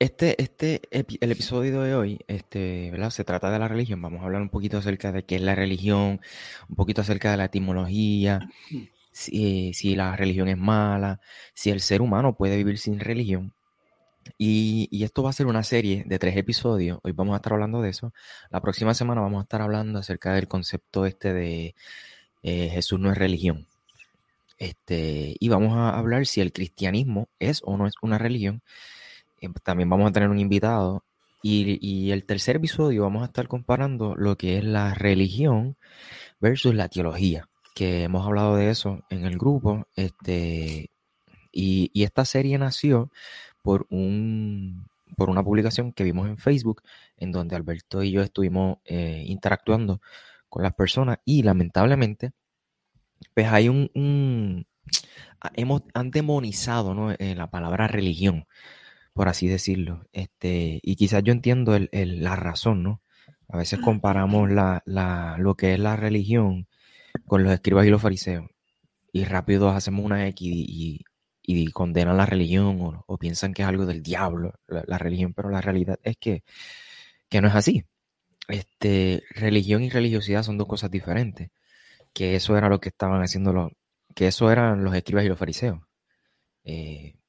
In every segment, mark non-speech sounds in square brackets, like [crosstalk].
este, este, el episodio de hoy, este, ¿verdad? Se trata de la religión. Vamos a hablar un poquito acerca de qué es la religión, un poquito acerca de la etimología, si, si la religión es mala, si el ser humano puede vivir sin religión. Y, y, esto va a ser una serie de tres episodios. Hoy vamos a estar hablando de eso. La próxima semana vamos a estar hablando acerca del concepto este de eh, Jesús no es religión. Este, y vamos a hablar si el cristianismo es o no es una religión. Eh, también vamos a tener un invitado. Y, el tercer episodio vamos a estar comparando lo que es la religión versus la teología, que hemos hablado de eso en el grupo. Este, y, esta serie nació por, un, por una publicación que vimos en Facebook, en donde Alberto y yo estuvimos eh, interactuando con las personas y lamentablemente, pues hay un, hemos han demonizado ¿no? Eh, la palabra religión por así decirlo. Este, y quizás yo entiendo el, la razón, ¿no? A veces comparamos la, la, lo que es la religión con los escribas y los fariseos. Y rápido hacemos una X y, y, condenan la religión o, piensan que es algo del diablo, la, religión, pero la realidad es que, que no es así. Este, religión y religiosidad son dos cosas diferentes. Que eso era lo que estaban haciendo los, que eso eran los escribas y los fariseos. Eh,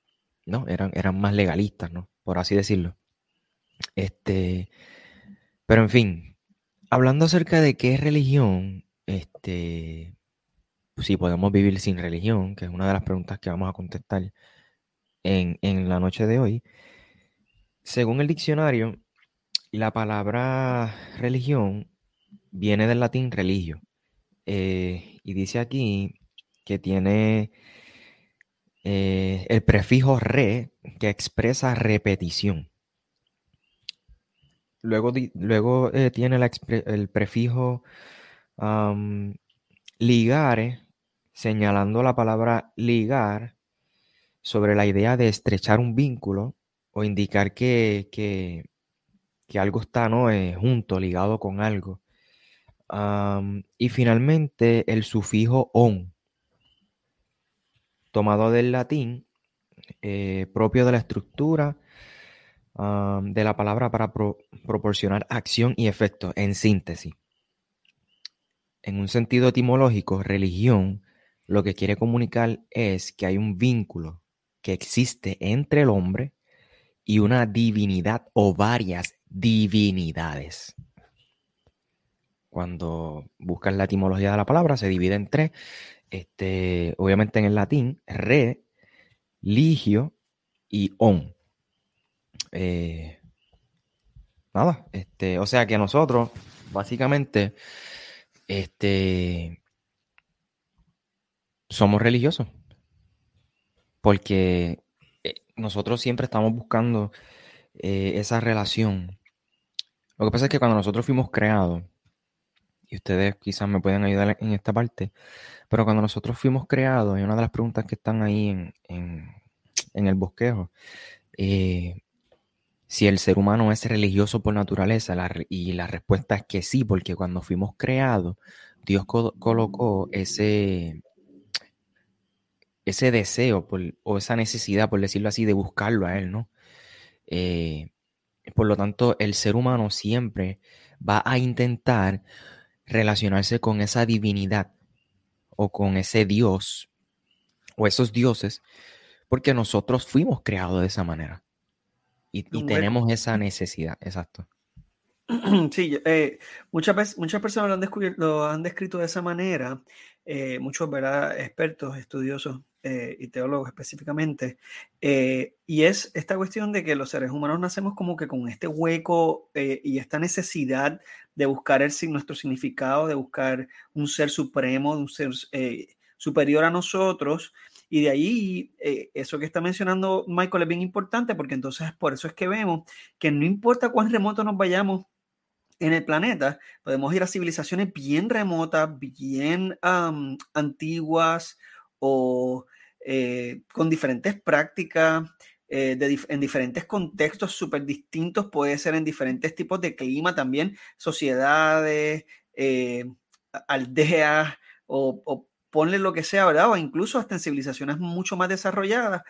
¿no? Eran, eran más legalistas, ¿no? Por así decirlo. Este, pero en fin, hablando acerca de qué es religión, este, si podemos vivir sin religión, que es una de las preguntas que vamos a contestar en, la noche de hoy, según el diccionario, la palabra religión viene del latín religio. Eh, y dice aquí que tiene eh, el prefijo re, que expresa repetición. Luego, luego eh, tiene el prefijo ligare, señalando la palabra ligar sobre la idea de estrechar un vínculo o indicar que, que, algo está ¿no? Eh, junto, ligado con algo. y finalmente el sufijo on, tomado del latín, eh, propio de la estructura de la palabra para proporcionar acción y efecto, en síntesis. En un sentido etimológico, religión lo que quiere comunicar es que hay un vínculo que existe entre el hombre y una divinidad o varias divinidades. Cuando buscas la etimología de la palabra, se divide en tres este, obviamente en el latín, re, ligio y on. Eh, nada, este, o sea que nosotros, básicamente, este, somos religiosos. Porque eh, nosotros siempre estamos buscando eh, esa relación. Lo que pasa es que cuando nosotros fuimos creados, y ustedes quizás me pueden ayudar en esta parte, pero cuando nosotros fuimos creados, y una de las preguntas que están ahí en, el bosquejo, eh, si el ser humano es religioso por naturaleza, y la respuesta es que sí, porque cuando fuimos creados, Dios colocó ese, ese deseo o esa necesidad, por decirlo así, de buscarlo a Él, ¿no? Eh, por lo tanto, el ser humano siempre va a intentar relacionarse con esa divinidad o con ese Dios o esos dioses, porque nosotros fuimos creados de esa manera y, tenemos esa necesidad, exacto. [clears throat] Sí, eh, muchas, veces, muchas personas lo han, lo han descrito de esa manera, eh, muchos ¿verdad? expertos, estudiosos eh, y teólogos específicamente, y es esta cuestión de que los seres humanos nacemos como que con este hueco y esta necesidad de buscar el, nuestro significado, de buscar un ser supremo, un ser superior a nosotros, y de ahí, eso que está mencionando Michael es bien importante porque entonces por eso es que vemos que no importa cuán remoto nos vayamos en el planeta, podemos ir a civilizaciones bien remotas, bien antiguas o eh, con diferentes prácticas, eh, en diferentes contextos súper distintos, puede ser en diferentes tipos de clima también, sociedades, eh, aldeas o, o, ponle lo que sea, ¿verdad? O incluso hasta en civilizaciones mucho más desarrolladas,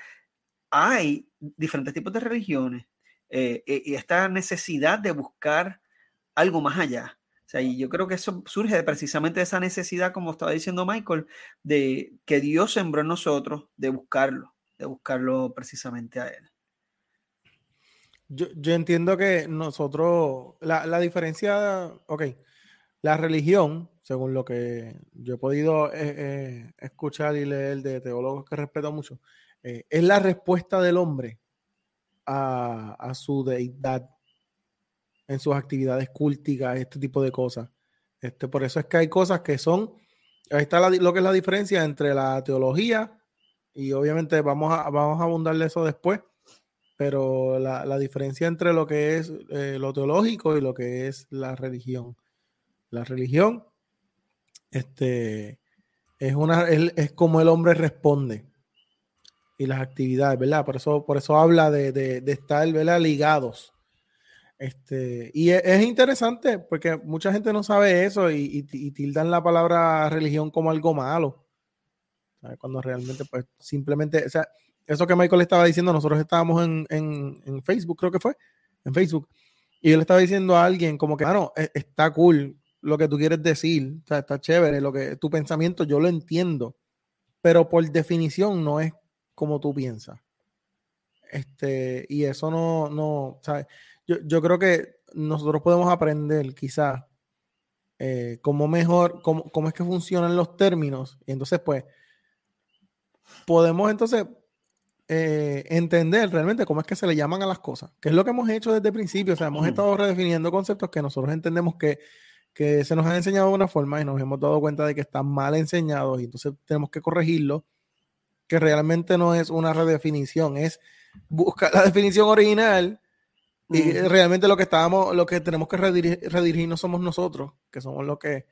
hay diferentes tipos de religiones y esta necesidad de buscar algo más allá. Sea, y yo creo que eso surge precisamente de esa necesidad, como estaba diciendo Michael, de que Dios sembró en nosotros de buscarlo, de buscarlo precisamente a Él. Yo, entiendo que nosotros, la, diferencia, ok, la religión, según lo que yo he podido eh, eh, escuchar y leer de teólogos que respeto mucho, eh, es la respuesta del hombre a, a su deidad en sus actividades culticas, este tipo de cosas. Este, por eso es que hay cosas que son, ahí está lo que es la diferencia entre la teología y obviamente vamos a, vamos a eso después, pero la, diferencia entre lo que es eh, lo teológico y lo que es la religión. La religión este, es, una, es, como el hombre responde y las actividades, ¿verdad? Por eso, por eso habla de, de, de estar ligados este, y e, es, interesante porque mucha gente no sabe eso y, tildan la palabra religión como algo malo. Cuando realmente, pues simplemente, o sea, eso que Michael estaba diciendo, nosotros estábamos en, Facebook, creo que fue, en Facebook, y él estaba diciendo a alguien como que, no, e, está cool lo que tú quieres decir, o sea, está chévere, lo que tu pensamiento yo lo entiendo, pero por definición no es como tú piensas. Este, y eso no, no, ¿sabes? Yo, creo que nosotros podemos aprender quizás eh, cómo mejor, cómo, cómo, es que funcionan los términos. Y entonces, pues, podemos entonces eh, entender realmente cómo es que se le llaman a las cosas, que es lo que hemos hecho desde el principio. O sea, hemos estado redefiniendo conceptos que nosotros entendemos que, que se nos han enseñado de una forma y nos hemos dado cuenta de que están mal enseñados y entonces tenemos que corregirlo, que realmente no es una redefinición, es buscar la [laughs] definición original y realmente lo que estábamos, lo que tenemos que redirigir, no somos nosotros, que somos los que,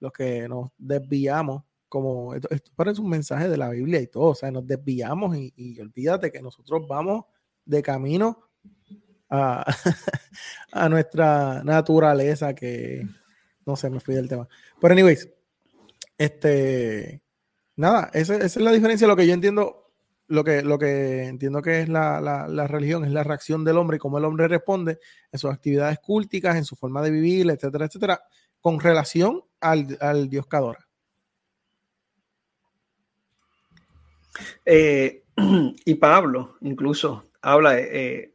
los que nos desviamos. Como esto, parece un mensaje de la Biblia y todo, o sea, nos desviamos y, olvídate que nosotros vamos de camino a, [laughs] a, nuestra naturaleza, que no sé, me fui del tema. Pero, anyways, este, nada, esa, esa es la diferencia. Lo que yo entiendo lo que, lo que entiendo que es la, la, religión, es la reacción del hombre y cómo el hombre responde en sus actividades culticas, en su forma de vivir, etcétera, etcétera, con relación al, al Dios que adora. Eh, [clears throat] y Pablo incluso habla eh,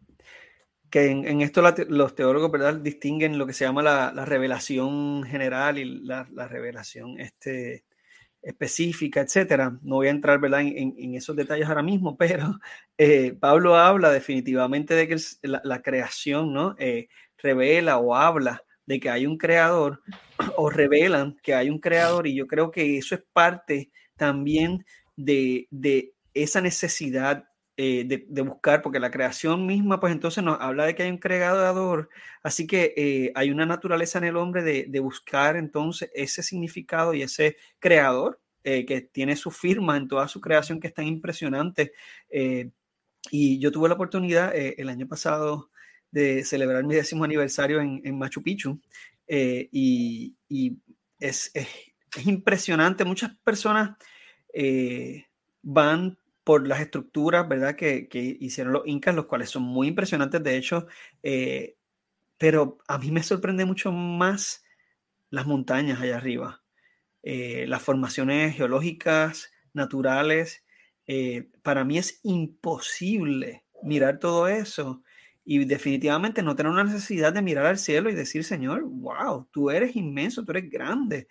que en, esto los teólogos ¿verdad? distinguen lo que se llama la, la revelación general y la, revelación este, específica, etcétera. No voy a entrar ¿verdad? En, esos detalles ahora mismo, [laughs] pero eh, Pablo habla definitivamente de que la, creación ¿no? Eh, revela o habla de que hay un creador [clears throat] o revelan que hay un creador y yo creo que eso es parte también de, de esa necesidad eh, de, buscar, porque la creación misma, pues entonces nos habla de que hay un creador, así que eh, hay una naturaleza en el hombre de, buscar entonces ese significado y ese creador eh, que tiene su firma en toda su creación que es tan impresionante. y yo tuve la oportunidad el año pasado de celebrar mi décimo aniversario en, Machu Picchu y, es, es, impresionante, muchas personas van por las estructuras, ¿verdad? Que, hicieron los incas, los cuales son muy impresionantes, de hecho, eh, pero a mí me sorprende mucho más las montañas allá arriba, eh, las formaciones geológicas, naturales. Eh, para mí es imposible mirar todo eso y definitivamente no tener una necesidad de mirar al cielo y decir, Señor, wow, tú eres inmenso, tú eres grande,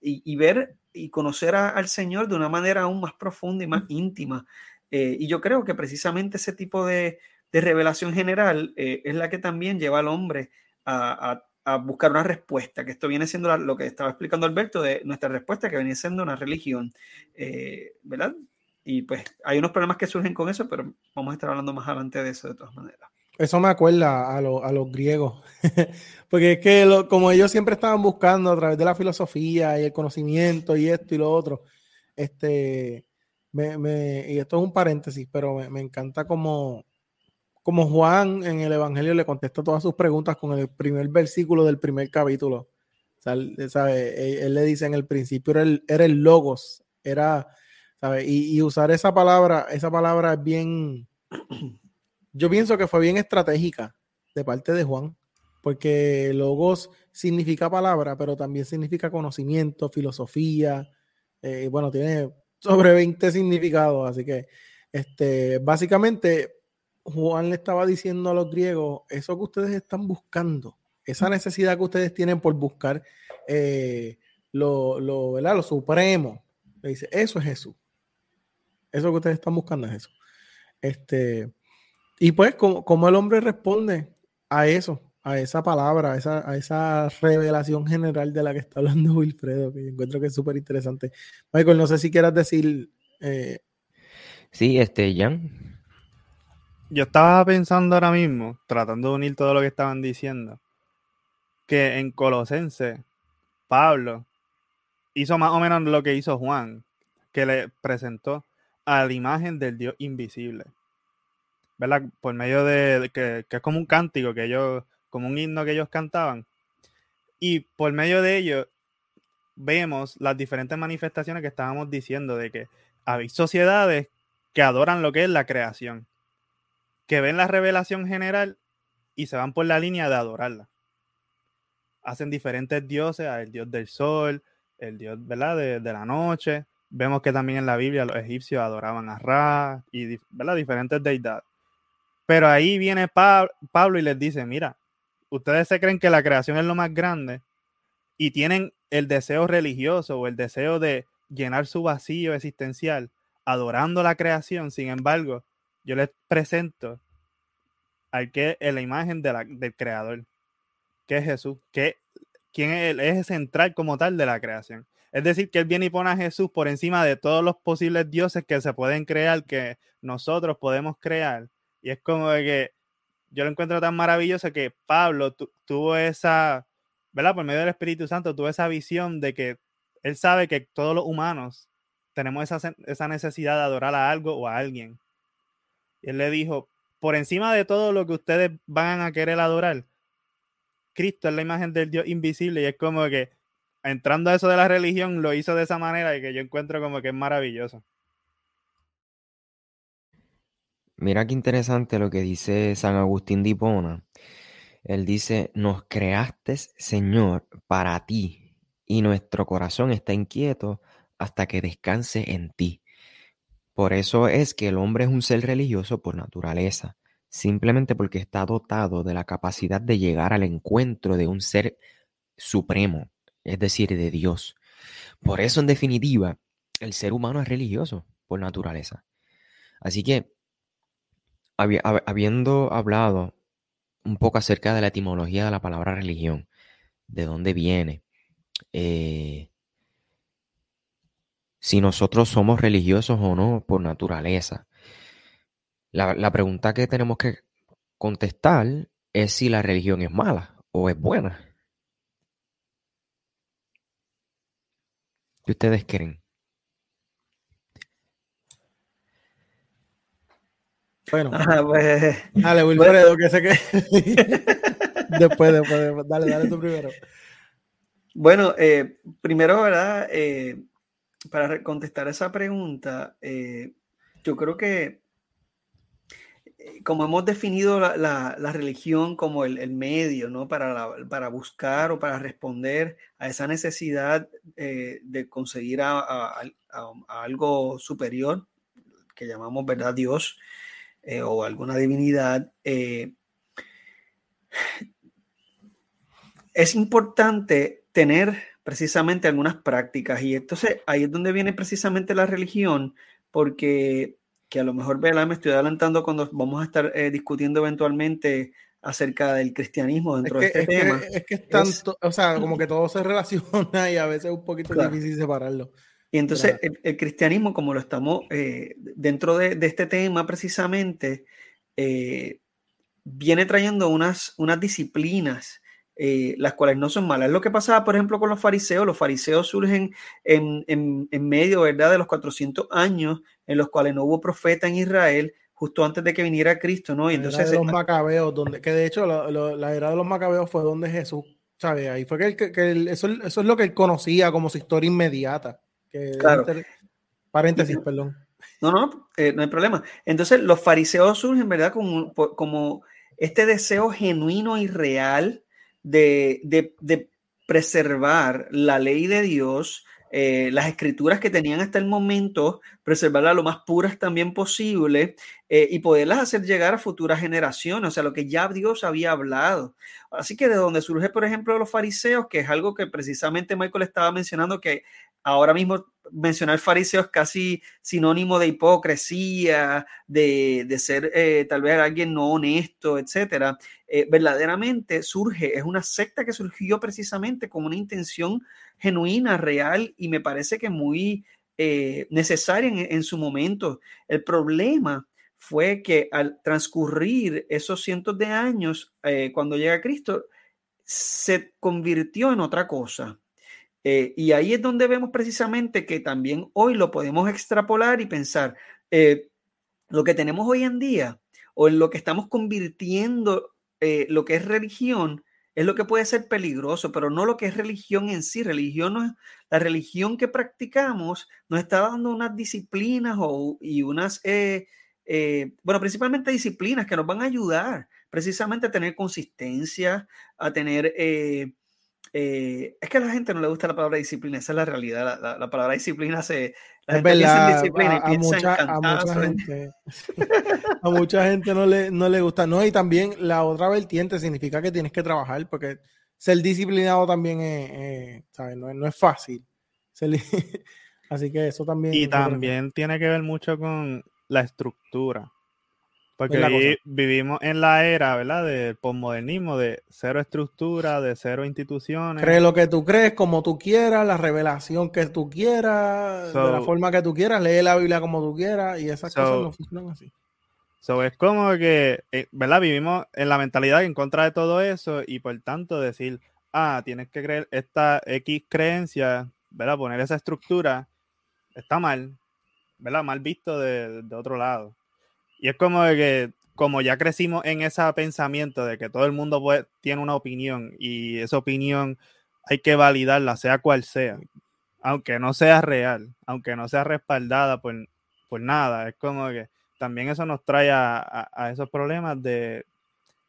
y, ver y conocer al Señor de una manera aún más profunda y más íntima. Eh, y yo creo que precisamente ese tipo de, revelación general eh, es la que también lleva al hombre a, buscar una respuesta, que esto viene siendo lo que estaba explicando Alberto de nuestra respuesta, que viene siendo una religión, eh, ¿verdad? Y pues hay unos problemas que surgen con eso, pero vamos a estar hablando más adelante de eso de todas maneras. Eso me acuerda a, a los griegos, [laughs] porque es que como ellos siempre estaban buscando a través de la filosofía y el conocimiento y esto y lo otro, este, me, y esto es un paréntesis, pero me, encanta como, como Juan en el Evangelio le contesta todas sus preguntas con el primer versículo del primer capítulo. Él, le dice en el principio era el, era el logos, era, Y, y usar esa palabra, esa palabra es bien yo pienso que fue bien estratégica de parte de Juan, porque logos significa palabra, pero también significa conocimiento, filosofía, eh, bueno, tiene sobre 20 significados, así que este, básicamente Juan le estaba diciendo a los griegos, eso que ustedes están buscando, esa necesidad que ustedes tienen por buscar eh, lo, lo, lo supremo, le dice, eso es Jesús. Eso que ustedes están buscando es eso. Este, y pues, como, el hombre responde a eso, a esa palabra, a esa, a esa revelación general de la que está hablando Wilfredo, que encuentro que es súper interesante. Michael, no sé si quieras decir. Eh, sí, este, Jan. Yo estaba pensando ahora mismo, tratando de unir todo lo que estaban diciendo, que en Colosense, Pablo hizo más o menos lo que hizo Juan, que le presentó a la imagen del Dios invisible. ¿Verdad? Por medio de, que, es como un cántico que ellos, como un himno que ellos cantaban. Y por medio de ello vemos las diferentes manifestaciones que estábamos diciendo de que hay sociedades que adoran lo que es la creación, que ven la revelación general y se van por la línea de adorarla. Hacen diferentes dioses, el dios del sol, el dios ¿verdad? De, de la noche. Vemos que también en la Biblia los egipcios adoraban a Ra y ¿verdad? diferentes deidades. Pero ahí viene Pablo y les dice, mira, ustedes se creen que la creación es lo más grande y tienen el deseo religioso o el deseo de llenar su vacío existencial adorando la creación. Sin embargo, yo les presento al que es la imagen del creador, que es Jesús, que quien es eje central como tal de la creación. Es decir, que él viene y pone a Jesús por encima de todos los posibles dioses que se pueden crear, que nosotros podemos crear. Y es como de que yo lo encuentro tan maravilloso que Pablo tuvo esa, ¿verdad? Por medio del Espíritu Santo, tuvo esa visión de que él sabe que todos los humanos tenemos esa, esa necesidad de adorar a algo o a alguien. Y él le dijo, por encima de todo lo que ustedes van a querer adorar, Cristo es la imagen del Dios invisible y es como que entrando a eso de la religión lo hizo de esa manera y que yo encuentro como que es maravilloso. Mira qué interesante lo que dice San Agustín de Hipona. Él dice, nos creaste, Señor, para ti, y nuestro corazón está inquieto hasta que descanse en ti. Por eso es que el hombre es un ser religioso por naturaleza, simplemente porque está dotado de la capacidad de llegar al encuentro de un ser supremo, es decir, de Dios. Por eso, en definitiva, el ser humano es religioso por naturaleza. Así que habiendo hablado un poco acerca de la etimología de la palabra religión, de dónde viene, eh, si nosotros somos religiosos o no por naturaleza. La, la pregunta que tenemos que contestar es si la religión es mala o es buena. ¿Qué ustedes creen? Bueno, [laughs] pues, dale, Wilfredo, que sé que. [laughs] después, después, dale, dale tú primero. Bueno, eh, primero, ¿verdad? Eh, para contestar esa pregunta, eh, yo creo que como hemos definido la, remeligión como el, medio, ¿no? Para, para buscar o para responder a esa necesidad de conseguir a, algo superior, que llamamos, ¿verdad? Dios, eh, o alguna divinidad, eh, es importante tener precisamente algunas prácticas. Y entonces ahí es donde viene precisamente la religión, porque que a lo mejor me estoy adelantando cuando vamos a estar eh, discutiendo eventualmente acerca del cristianismo dentro de este tema. es que es tanto, o sea, como que todo se [laughs] relaciona y a veces es un poquito difícil separarlo. Y entonces el, cristianismo, como lo estamos eh, dentro de, este tema precisamente, eh, viene trayendo unas, unas disciplinas, eh, las cuales no son malas. Es lo que pasaba, por ejemplo, con los fariseos. Los fariseos surgen en, en, en medio, ¿verdad?, de los 400 años en los cuales no hubo profeta en Israel, justo antes de que viniera Cristo, ¿no? Y entonces... de los macabeos, donde, que de hecho la, era de los macabeos fue donde Jesús, ¿sabes? Ahí fue que, que, eso, eso, es lo que él conocía como su historia inmediata. Que claro. paréntesis, perdón. No, no, eh, no hay problema. Entonces los fariseos surgen, ¿verdad? Como, como este deseo genuino y real de, de, de preservar la ley de Dios, eh, las escrituras que tenían hasta el momento, preservarlas lo más puras también posible eh, y poderlas hacer llegar a futuras generaciones, o sea, lo que ya Dios había hablado. Así que de donde surge, por ejemplo, los fariseos, que es algo que precisamente Michael estaba mencionando, que ahora mismo mencionar fariseos es casi sinónimo de hipocresía, de, de ser eh, tal vez alguien no honesto, etcétera. verdaderamente surge, es una secta que surgió precisamente con una intención genuina, real y me parece que muy eh, necesaria en, su momento. El problema fue que al transcurrir esos cientos de años, eh, cuando llega Cristo, se convirtió en otra cosa. Eh, y ahí es donde vemos precisamente que también hoy lo podemos extrapolar y pensar, lo que tenemos hoy en día o en lo que estamos convirtiendo lo que es religión, es lo que puede ser peligroso, pero no lo que es religión en sí. Religión no la religión que practicamos nos está dando unas disciplinas o, y unas, eh, eh, bueno, principalmente disciplinas que nos van a ayudar precisamente a tener consistencia, a tener eh, es que a la gente no le gusta la palabra disciplina, esa es la realidad. La, palabra disciplina se. La gente piensa en disciplina y a, piensa mucha, en a mucha gente, [laughs] a mucha gente no le, no le gusta. No, y también la otra vertiente significa que tienes que trabajar, porque ser disciplinado también es, ¿sabes? No, no, es fácil. [laughs] Así que eso también. Y también tiene que ver mucho con la estructura. Porque vivimos en la era, ¿verdad? Del posmodernismo, de cero estructura, de cero instituciones. Cree lo que tú crees, como tú quieras, la revelación que tú quieras, de la forma que tú quieras, lee la Biblia como tú quieras, y esas cosas no funcionan así. So es como que, eh, ¿verdad? Vivimos en la mentalidad en contra de todo eso y por tanto decir, ah, tienes que creer esta X creencia, ¿verdad? Poner esa estructura, está mal, ¿verdad? Mal visto de, de otro lado. Y es como de que, como ya crecimos en ese pensamiento de que todo el mundo tiene una opinión y esa opinión hay que validarla, sea cual sea, aunque no sea real, aunque no sea respaldada por, por nada. Es como que también eso nos trae a, esos problemas de,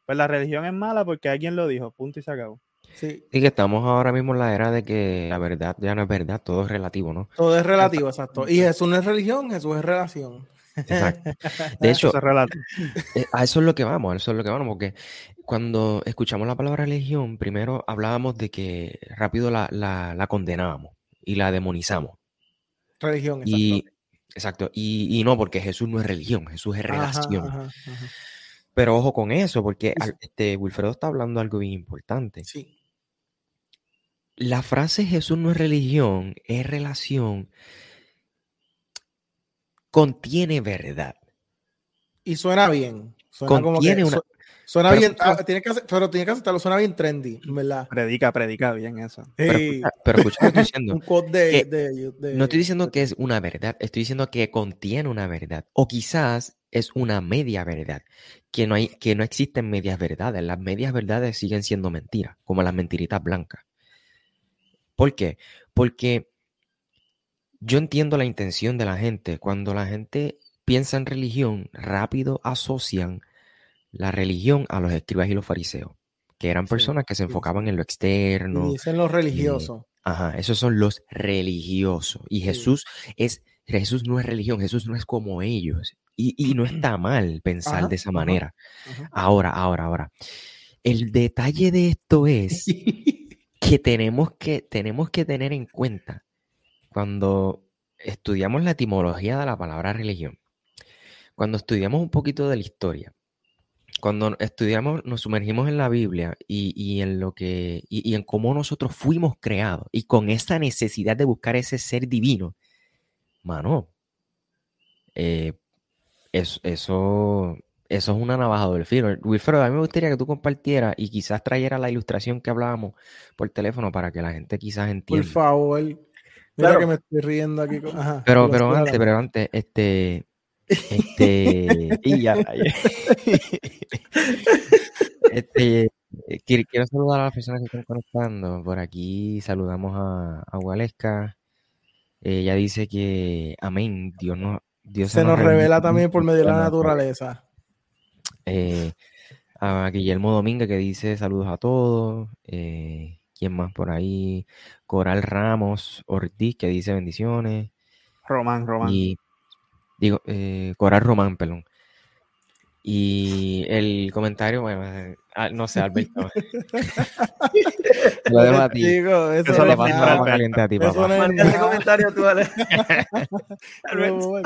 pues la religión es mala porque alguien lo dijo, punto y se acabó. Sí. Y que estamos ahora mismo en la era de que la verdad ya no es verdad, todo es relativo, ¿no? Todo es relativo, exacto. Y Jesús no es religión, Jesús es relación. Exacto. [laughs] De hecho, eh, a eso es lo que vamos, a eso es lo que vamos, porque cuando escuchamos la palabra religión, primero hablábamos de que rápido la, la, condenábamos y la demonizamos. Religión, exacto. Y, exacto, y, no, porque Jesús no es religión, Jesús es relación. Pero ojo con eso, porque este, Wilfredo está hablando algo bien importante. Sí. La frase Jesús no es religión, es relación contiene verdad. Y suena bien. Suena contiene una... Suena bien, ah, tiene que pero tiene que aceptarlo, suena bien trendy, ¿verdad? Predica, predica bien eso. Pero, escucha, lo que estoy diciendo. [laughs] no estoy diciendo que es una verdad, estoy diciendo que contiene una verdad. O quizás es una media verdad. Que no, hay, que no existen medias verdades. Las medias verdades siguen siendo mentiras, como las mentiritas blancas. ¿Por qué? Porque yo entiendo la intención de la gente. Cuando la gente piensa en religión, rápido asocian la religión a los escribas y los fariseos, que eran personas que se enfocaban en lo externo. Y dicen los religiosos. ajá, esos son los religiosos. Y Jesús es, Jesús no es religión, Jesús no es como ellos. Y, no [clears throat] está mal pensar de esa manera. Ahora, ahora, ahora. El detalle de esto es [laughs] que tenemos que, tenemos que tener en cuenta cuando estudiamos la etimología de la palabra religión, cuando estudiamos un poquito de la historia, cuando estudiamos, nos sumergimos en la Biblia y, en lo que y, en cómo nosotros fuimos creados y con esa necesidad de buscar ese ser divino, mano, eh, eso, eso es una navaja del filo. Wilfredo, a mí me gustaría que tú compartieras y quizás trayera la ilustración que hablábamos por teléfono para que la gente quizás entienda. Por favor. Mira Claro. que me estoy riendo aquí. con- Ajá, Pero, pero antes, pero antes, este, este, [laughs] y ya, este, eh, quiero, saludar a las personas que están conectando. Por aquí saludamos a, a Waleska. Ella dice que, amén, Dios nos, Dios Se nos revela también por medio de la naturaleza. Eh, a Guillermo Domínguez que dice saludos a todos. Eh, ¿Quién más por ahí? Coral Ramos Ortiz que dice bendiciones. Román, Román. Y digo, eh, Coral Román, perdón. Y el comentario, bueno, eh, ah, no sé, Alberto. [laughs] Lo dejo a ti. Digo, eso, Eso papa caliente a ti, Eso papá. no es comentario tú. [laughs] Alberto.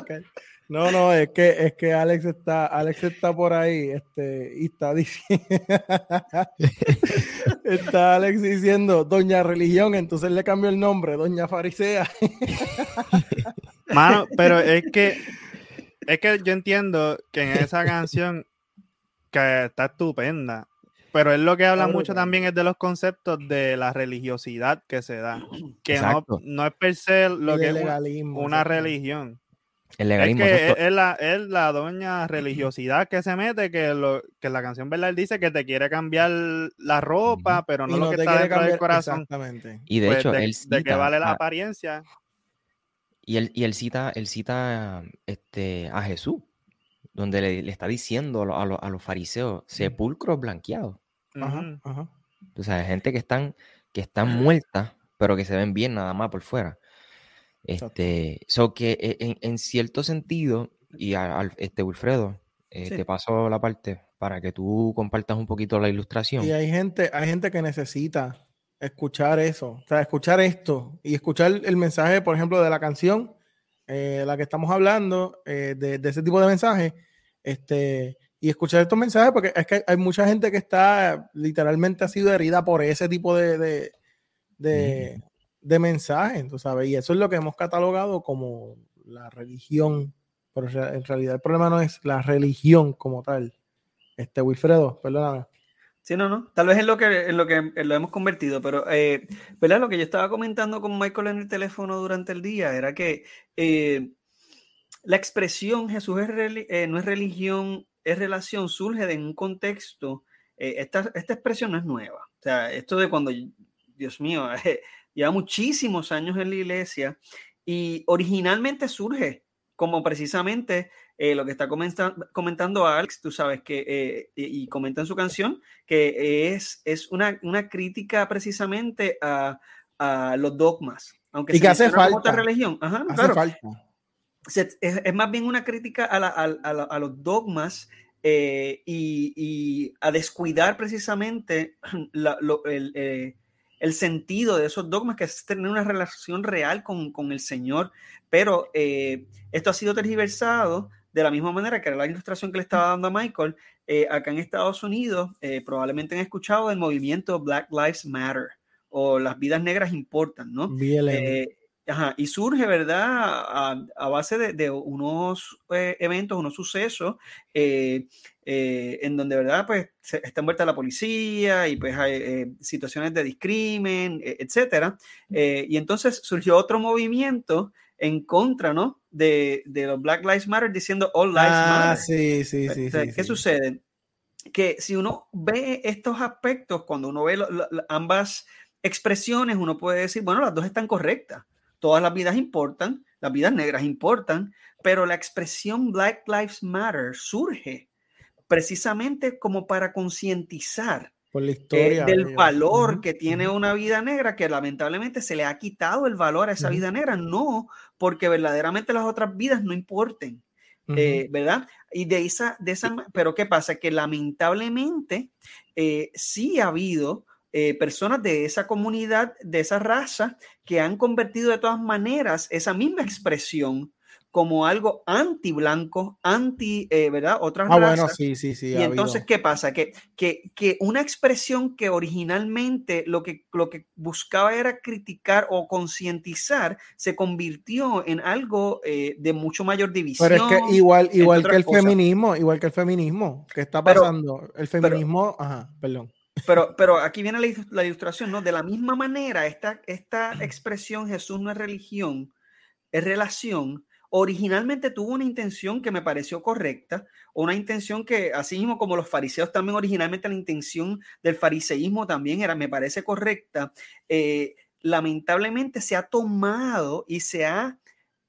No. No, es que, es que Alex está, Alex está por ahí, este, y está diciendo, [laughs] está Alex diciendo Doña Religión, entonces le cambió el nombre, Doña Farisea. [laughs] Mano, pero es que es que yo entiendo que en esa canción que está estupenda, pero es lo que habla mucho también es de los conceptos de la religiosidad que se da, que no, no es per se lo y que es una- legalismo. una exacto. religión. El Es legalismo. que exacto. es, es la, es la doña religiosidad que se mete, que, lo, que la canción, ¿verdad? Él dice que te quiere cambiar la ropa, pero no lo que está dentro del corazón. Exactamente. Y de Pues, hecho, de, él de que cita vale la a- apariencia. Y él, y él cita, él cita este, a Jesús, donde le, le está diciendo a, lo- a lo- a los fariseos, sepulcros blanqueados. Ajá, ajá. O sea, gente que están, que están muertas, pero que se ven bien nada más por fuera. Este, so que e- en, en cierto sentido, y a- al- este Wilfredo, eh, Sí. te paso la parte para que tú compartas un poquito la ilustración. Y hay gente, hay gente que necesita escuchar eso, o sea, escuchar esto y escuchar el mensaje, por ejemplo, de la canción, eh, la que estamos hablando, eh, de, de ese tipo de mensajes, este, y escuchar estos mensajes, porque es que hay mucha gente que está literalmente ha sido herida por ese tipo de, de, de, de mensajes, tú sabes, y eso es lo que hemos catalogado como la religión, pero en rea- en realidad el problema no es la religión como tal. Este, Wilfredo, perdóname. Sí, no, no. Tal vez en lo que, en lo que lo hemos convertido, pero eh, ¿verdad? Lo que yo estaba comentando con Michael en el teléfono durante el día era que eh, la expresión Jesús es eh, no es religión, es relación, surge de un contexto. eh, esta, esta expresión no es nueva. O sea, esto de cuando, Dios mío, [laughs] lleva muchísimos años en la iglesia y originalmente surge como precisamente eh, lo que está comenta- comentando Alex, tú sabes que, eh, y, y comenta en su canción, que es, es una, una crítica precisamente a, a los dogmas. Aunque Y se que hace como otra falta. religión. Ajá, Hace claro. falta. Es, es más bien una crítica a, la- a- a la- a los dogmas eh, y, y a descuidar precisamente la- lo- el, eh, el sentido de esos dogmas, que es tener una relación real con, con el Señor. Pero eh, esto ha sido tergiversado de la misma manera que era la ilustración que le estaba dando a Michael. eh, acá en Estados Unidos, eh, probablemente han escuchado del movimiento Black Lives Matter o las vidas negras importan, ¿no? BLM. Ajá, y surge, ¿verdad? A, a base de, de unos eh, eventos, unos sucesos, eh, eh, en donde, ¿verdad? Pues se, está envuelta la policía y pues hay eh, situaciones de discrimen, eh, etcétera. Eh, y entonces surgió otro movimiento en contra, ¿no? De, de los Black Lives Matter diciendo All Lives ah, Matter. sí, sí, sí. O sea, sí, ¿Qué sí. sucede? Que si uno ve estos aspectos, cuando uno ve lo- lo- ambas expresiones, uno puede decir, bueno, las dos están correctas. Todas las vidas importan, las vidas negras importan, pero la expresión Black Lives Matter surge precisamente como para concientizar Por la eh, historia. del valor que tiene una vida negra, que lamentablemente se le ha quitado el valor a esa vida negra, no porque verdaderamente las otras vidas no importen, eh, ¿verdad? Y de esa, de esa, pero ¿qué pasa? Que lamentablemente eh, sí ha habido eh, personas de esa comunidad, de esa raza, que han convertido de todas maneras esa misma expresión como algo anti-blanco, anti, eh, ¿verdad? Otras Ah, razas. bueno, sí, sí, sí. Y ha entonces, habido. ¿qué pasa? Que, que, que una expresión que originalmente lo que, lo que buscaba era criticar o concientizar, se convirtió en algo eh, de mucho mayor división. Pero es que igual, igual que el cosas. feminismo, igual que el feminismo, ¿qué está Pero- pasando? el feminismo, ajá, perdón. Pero, pero aquí viene la, la ilustración, ¿no? De la misma manera, esta, esta expresión Jesús no es religión, es relación, originalmente tuvo una intención que me pareció correcta, una intención que, así mismo como los fariseos también originalmente la intención del fariseísmo también era, me parece correcta, eh, lamentablemente se ha tomado y se ha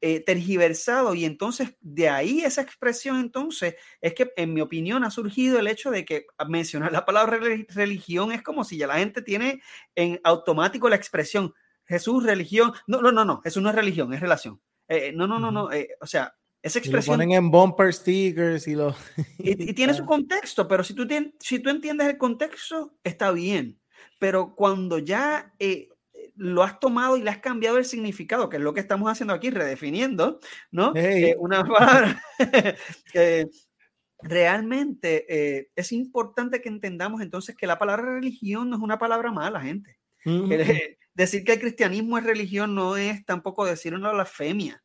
eh, tergiversado y entonces de ahí esa expresión entonces es que en mi opinión ha surgido el hecho de que mencionar la palabra reli- religión es como si ya la gente tiene en automático la expresión Jesús, religión. No, no, no, no, Jesús no es religión, es relación. Eh, no, no, no, no. eh, o sea, esa Y lo expresión ponen en bumper stickers y lo. y, y [laughs] tiene su contexto, pero si tú, tien- si tú entiendes el contexto, está bien. Pero cuando ya eh, lo has tomado y le has cambiado el significado, que es lo que estamos haciendo aquí, redefiniendo, ¿no? Hey. Eh, una [laughs] palabra. eh, realmente eh, es importante que entendamos entonces que la palabra religión no es una palabra mala, gente. Eh, decir que el cristianismo es religión no es tampoco decir una blasfemia.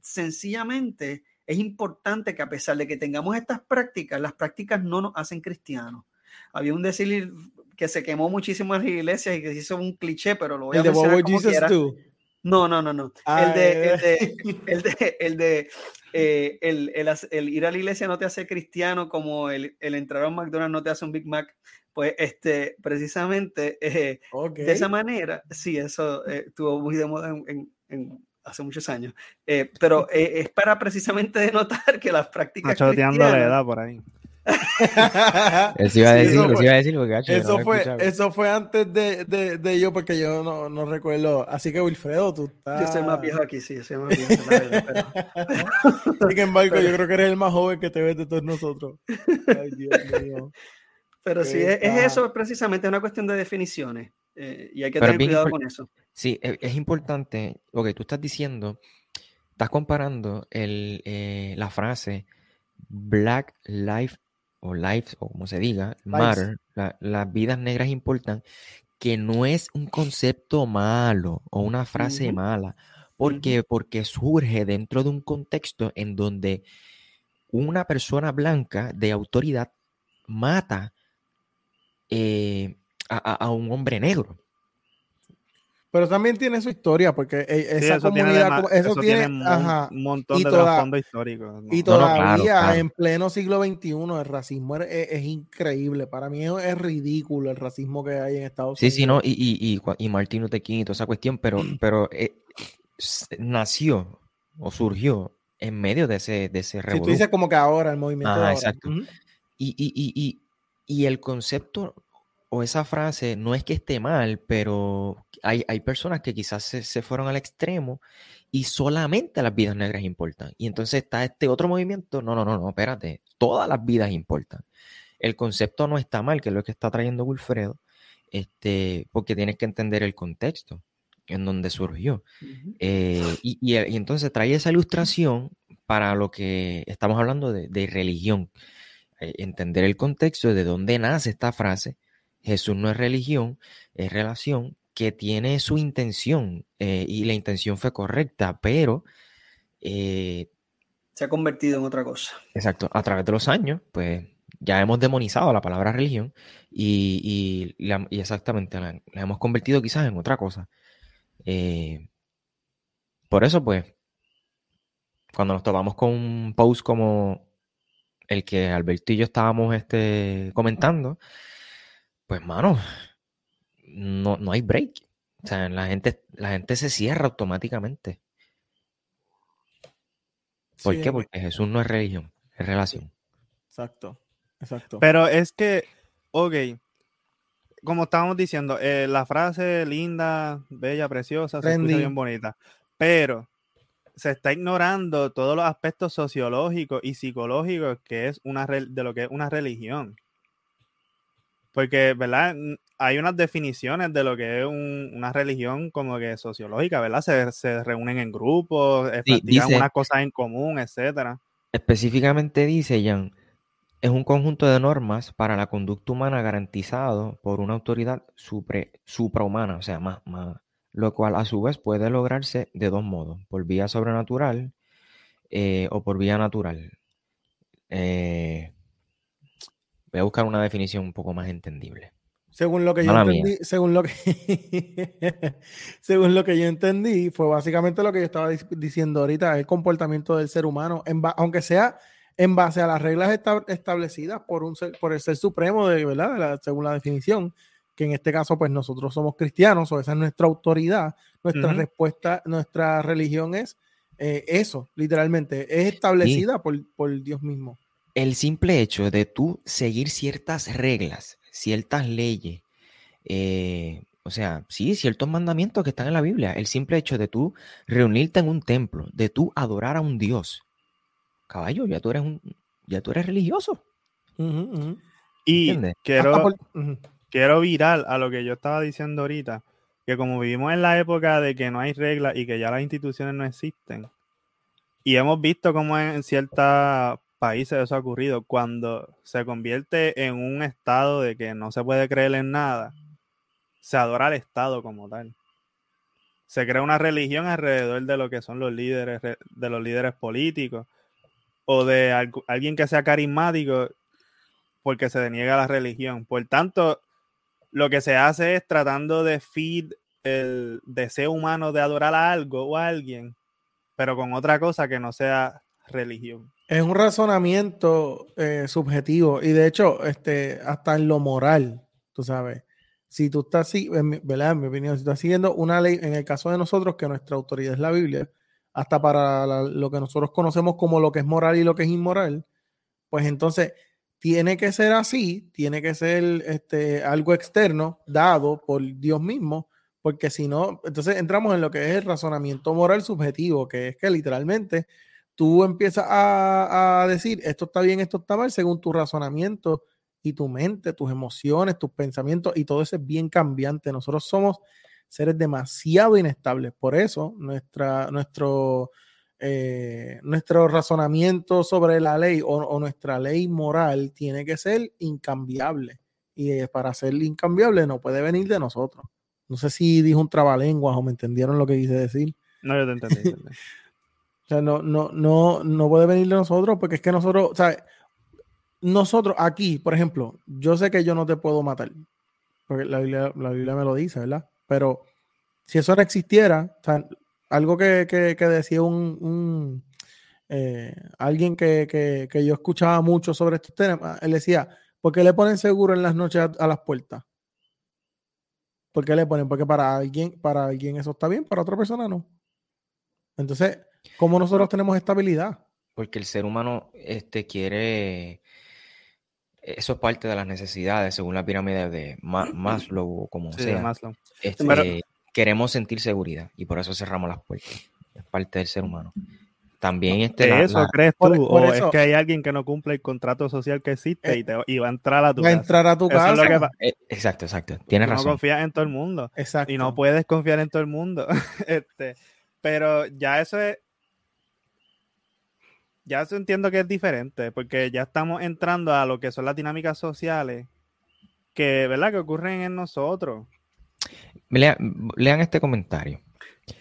Sencillamente es importante que a pesar de que tengamos estas prácticas, las prácticas no nos hacen cristianos. Había un decir que se quemó muchísimo en las iglesias y que se hizo un cliché, pero lo voy a El de What mencionar Would como Jesus quiera. Do. No, no, no, no. Ah, el de, el eh. de, el de, el de, eh, el, el el ir a la iglesia no te hace cristiano como el, el entrar a un McDonald's no te hace un Big Mac. Pues este, precisamente eh, Ok. de esa manera, sí, eso eh, estuvo muy de moda en, en- en- hace muchos años. Eh, pero eh, es para precisamente denotar que las prácticas Está choteando la edad por ahí. [laughs] Eso iba a Sí, decir, eso eso fue- iba a decir porque gacho, yo no Eso fue, escuchaba. eso fue antes de, de, de yo, porque yo no, no recuerdo. Así que Wilfredo, tú estás. Yo soy más viejo aquí, sí, yo soy más viejo. la verdad, pero- [laughs] Sin embargo, yo creo que eres el más joven que te ves de todos nosotros. [laughs] Ay, Dios mío. Pero sí, es, es eso precisamente, es una cuestión de definiciones. eh, y hay que Pero tener es cuidado con eso. Sí, e- es, importante, lo que tú estás diciendo, estás comparando el, eh, la frase Black Life o Lives, o como se diga, Matter, la- las vidas negras importan, que no es un concepto malo o una frase mala. ¿Por Ujú. qué? Porque surge dentro de un contexto en donde una persona blanca de autoridad mata eh, a- a un hombre negro. Pero también tiene su historia, porque e- Sí, esa eso tiene, comunidad, como- eso, eso tiene, un, ajá, un montón de toda- trasfondo histórico. ¿no? y No, no, claro, todavía claro. en pleno siglo XXI el racismo es, es- es increíble. Para mí es, es ridículo el racismo que hay en Estados Sí, Unidos. sí, no, y, y, y, y Martin Luther King y toda esa cuestión, pero, [clears throat] pero eh, nació o surgió en medio de ese, de ese Si tú revolú. dices como que ahora, el movimiento Ajá, de ahora. exacto. Ujú. Y, y, y, y, y el concepto o esa frase no es que esté mal, pero hay, hay personas que quizás se, se fueron al extremo y solamente las vidas negras importan. Y entonces está este otro movimiento, no, no, no, no, espérate, todas las vidas importan. El concepto no está mal, que es lo que está trayendo Wilfredo, este, porque tienes que entender el contexto en donde surgió. Eh, y, y- y entonces trae esa ilustración para lo que estamos hablando de, de religión. Eh, entender el contexto de dónde nace esta frase. Jesús no es religión, es relación que tiene su intención eh, y la intención fue correcta, pero eh, Se ha convertido en otra cosa. Exacto, a través de los años, pues ya hemos demonizado la palabra religión y, y la- y exactamente la, la hemos convertido quizás en otra cosa. Eh, por eso, pues, cuando nos topamos con un post como el que Alberto y yo estábamos este, comentando, pues, mano, no, no hay break. O sea, la gente, la gente se cierra automáticamente. ¿Por Sí, qué? es- Porque Jesús no es religión, es relación. Exacto, exacto. Pero es que, ok, como estábamos diciendo, eh, la frase linda, bella, preciosa, se escucha bien bonita, pero se está ignorando todos los aspectos sociológicos y psicológicos que es una rel- de lo que es una religión. Porque, ¿verdad? Hay unas definiciones de lo que es una religión como que sociológica, ¿verdad? Se, reúnen en grupos, eh, practican unas cosas en común, etcétera. Específicamente dice, Jan, es un conjunto de normas para la conducta humana garantizado por una autoridad suprahumana, o sea, más, más, lo cual a su vez puede lograrse de dos modos, por vía sobrenatural eh, o por vía natural. Eh, voy a buscar una definición un poco más entendible. Según lo que yo entendí, según lo que, [laughs] según lo que yo entendí, fue básicamente lo que yo estaba diciendo ahorita, el comportamiento del ser humano, aunque sea en base a las reglas establecidas por, un por el ser supremo, de, ¿verdad? según la definición, que en este caso, pues nosotros somos cristianos, o esa es nuestra autoridad, nuestra respuesta, nuestra religión es eh, eso, literalmente, es establecida por, por Dios mismo. El simple hecho de tú seguir ciertas reglas, ciertas leyes, eh, o sea, sí, ciertos mandamientos que están en la Biblia, el simple hecho de tú reunirte en un templo, de tú adorar a un Dios, caballo, ya tú eres un, ya tú eres religioso. Y quiero, quiero virar a lo que yo estaba diciendo ahorita, que como vivimos en la época de que no hay reglas y que ya las instituciones no existen, y hemos visto cómo en ciertas países eso ha ocurrido, cuando se convierte en un estado de que no se puede creer en nada, se adora al Estado como tal. Se crea una religión alrededor de lo que son los líderes, de los líderes políticos, o de alguien que sea carismático porque se deniega la religión. Por tanto, lo que se hace es tratando de feed el deseo humano de adorar a algo o a alguien, pero con otra cosa que no sea religión. Es un razonamiento eh, subjetivo y de hecho, este, hasta en lo moral, tú sabes, si tú estás, ¿verdad? En mi opinión, si estás siguiendo una ley, en el caso de nosotros, que nuestra autoridad es la Biblia, hasta para lo que nosotros conocemos como lo que es moral y lo que es inmoral, pues entonces tiene que ser así, tiene que ser este, algo externo dado por Dios mismo, porque si no, entonces entramos en lo que es el razonamiento moral subjetivo, que es que literalmente tú empiezas a, decir esto está bien, esto está mal, según tu razonamiento y tu mente, tus emociones, tus pensamientos, y todo eso es bien cambiante. Nosotros somos seres demasiado inestables. Por eso, nuestra, nuestro, eh, nuestro razonamiento sobre la ley o, nuestra ley moral tiene que ser incambiable. Y eh, para ser incambiable no puede venir de nosotros. No sé si dijo un trabalenguas o me entendieron lo que quise decir. No, yo te entendí. [laughs] O sea, no, no, no, no puede venir de nosotros porque es que nosotros, o sea, nosotros aquí, por ejemplo, yo sé que yo no te puedo matar, porque la Biblia, me lo dice, ¿verdad? Pero si eso no existiera, o sea, algo que, decía un, eh, alguien que, yo escuchaba mucho sobre estos temas, él decía, ¿por qué le ponen seguro en las noches a, las puertas? ¿Por qué le ponen? Porque para alguien, para alguien eso está bien, para otra persona no. Entonces, ¿Cómo nosotros tenemos estabilidad? Porque el ser humano este, quiere. Eso es parte de las necesidades, según la pirámide de [clears throat] Maslow o como sea. Maslow. Este, queremos sentir seguridad y por eso cerramos las puertas. Es parte del ser humano. También este. ¿Eso crees tú? ¿O es que hay alguien que no cumple el contrato social que existe eh, y, te, va a entrar a tu va casa? a entrar a tu casa. Eh, exacto, exacto. Tienes razón. No confías en todo el mundo. Exacto. Y no puedes confiar en todo el mundo. [laughs] este, pero ya eso es ya entiendo que es diferente, porque ya estamos entrando a lo que son las dinámicas sociales que, ¿verdad? Que ocurren en nosotros. Lean, este comentario.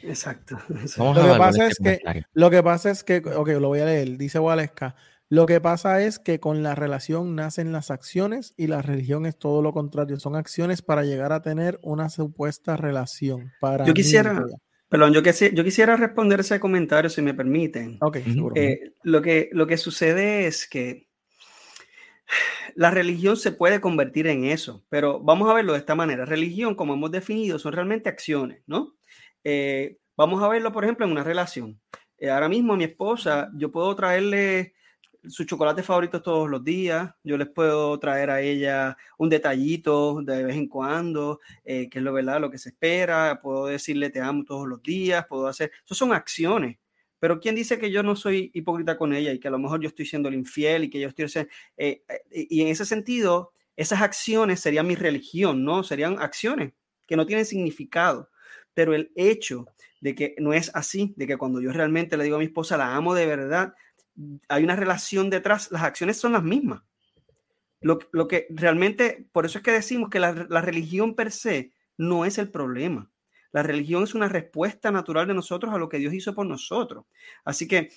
Exacto. lo, que pasa es que, lo que pasa es que, ok, lo voy a leer, dice Waleska, lo que pasa es que con la relación nacen las acciones y la religión es todo lo contrario, son acciones para llegar a tener una supuesta relación. Para Yo quisiera, Perdón, yo, yo quisiera responder ese comentario, si me permiten. Ok, eh, lo, que, lo que sucede es que la religión se puede convertir en eso, pero vamos a verlo de esta manera. Religión, como hemos definido, son realmente acciones, ¿no? Eh, vamos a verlo, por ejemplo, en una relación. Eh, ahora mismo a mi esposa, yo puedo traerle su chocolate favorito todos los días. Yo les puedo traer a ella un detallito de vez en cuando, eh, que es lo verdad, lo que se espera. Puedo decirle te amo todos los días, puedo hacer. Eso son acciones. Pero ¿quién dice que yo no soy hipócrita con ella y que a lo mejor yo estoy siendo el infiel y que yo estoy... Eh, eh, y en ese sentido, esas acciones serían mi religión, ¿no? Serían acciones que no tienen significado. Pero el hecho de que no es así, de que cuando yo realmente le digo a mi esposa, la amo de verdad, hay una relación detrás, las acciones son las mismas. Lo, que realmente, por eso es que decimos que la, la religión per se no es el problema. La religión es una respuesta natural de nosotros a lo que Dios hizo por nosotros. Así que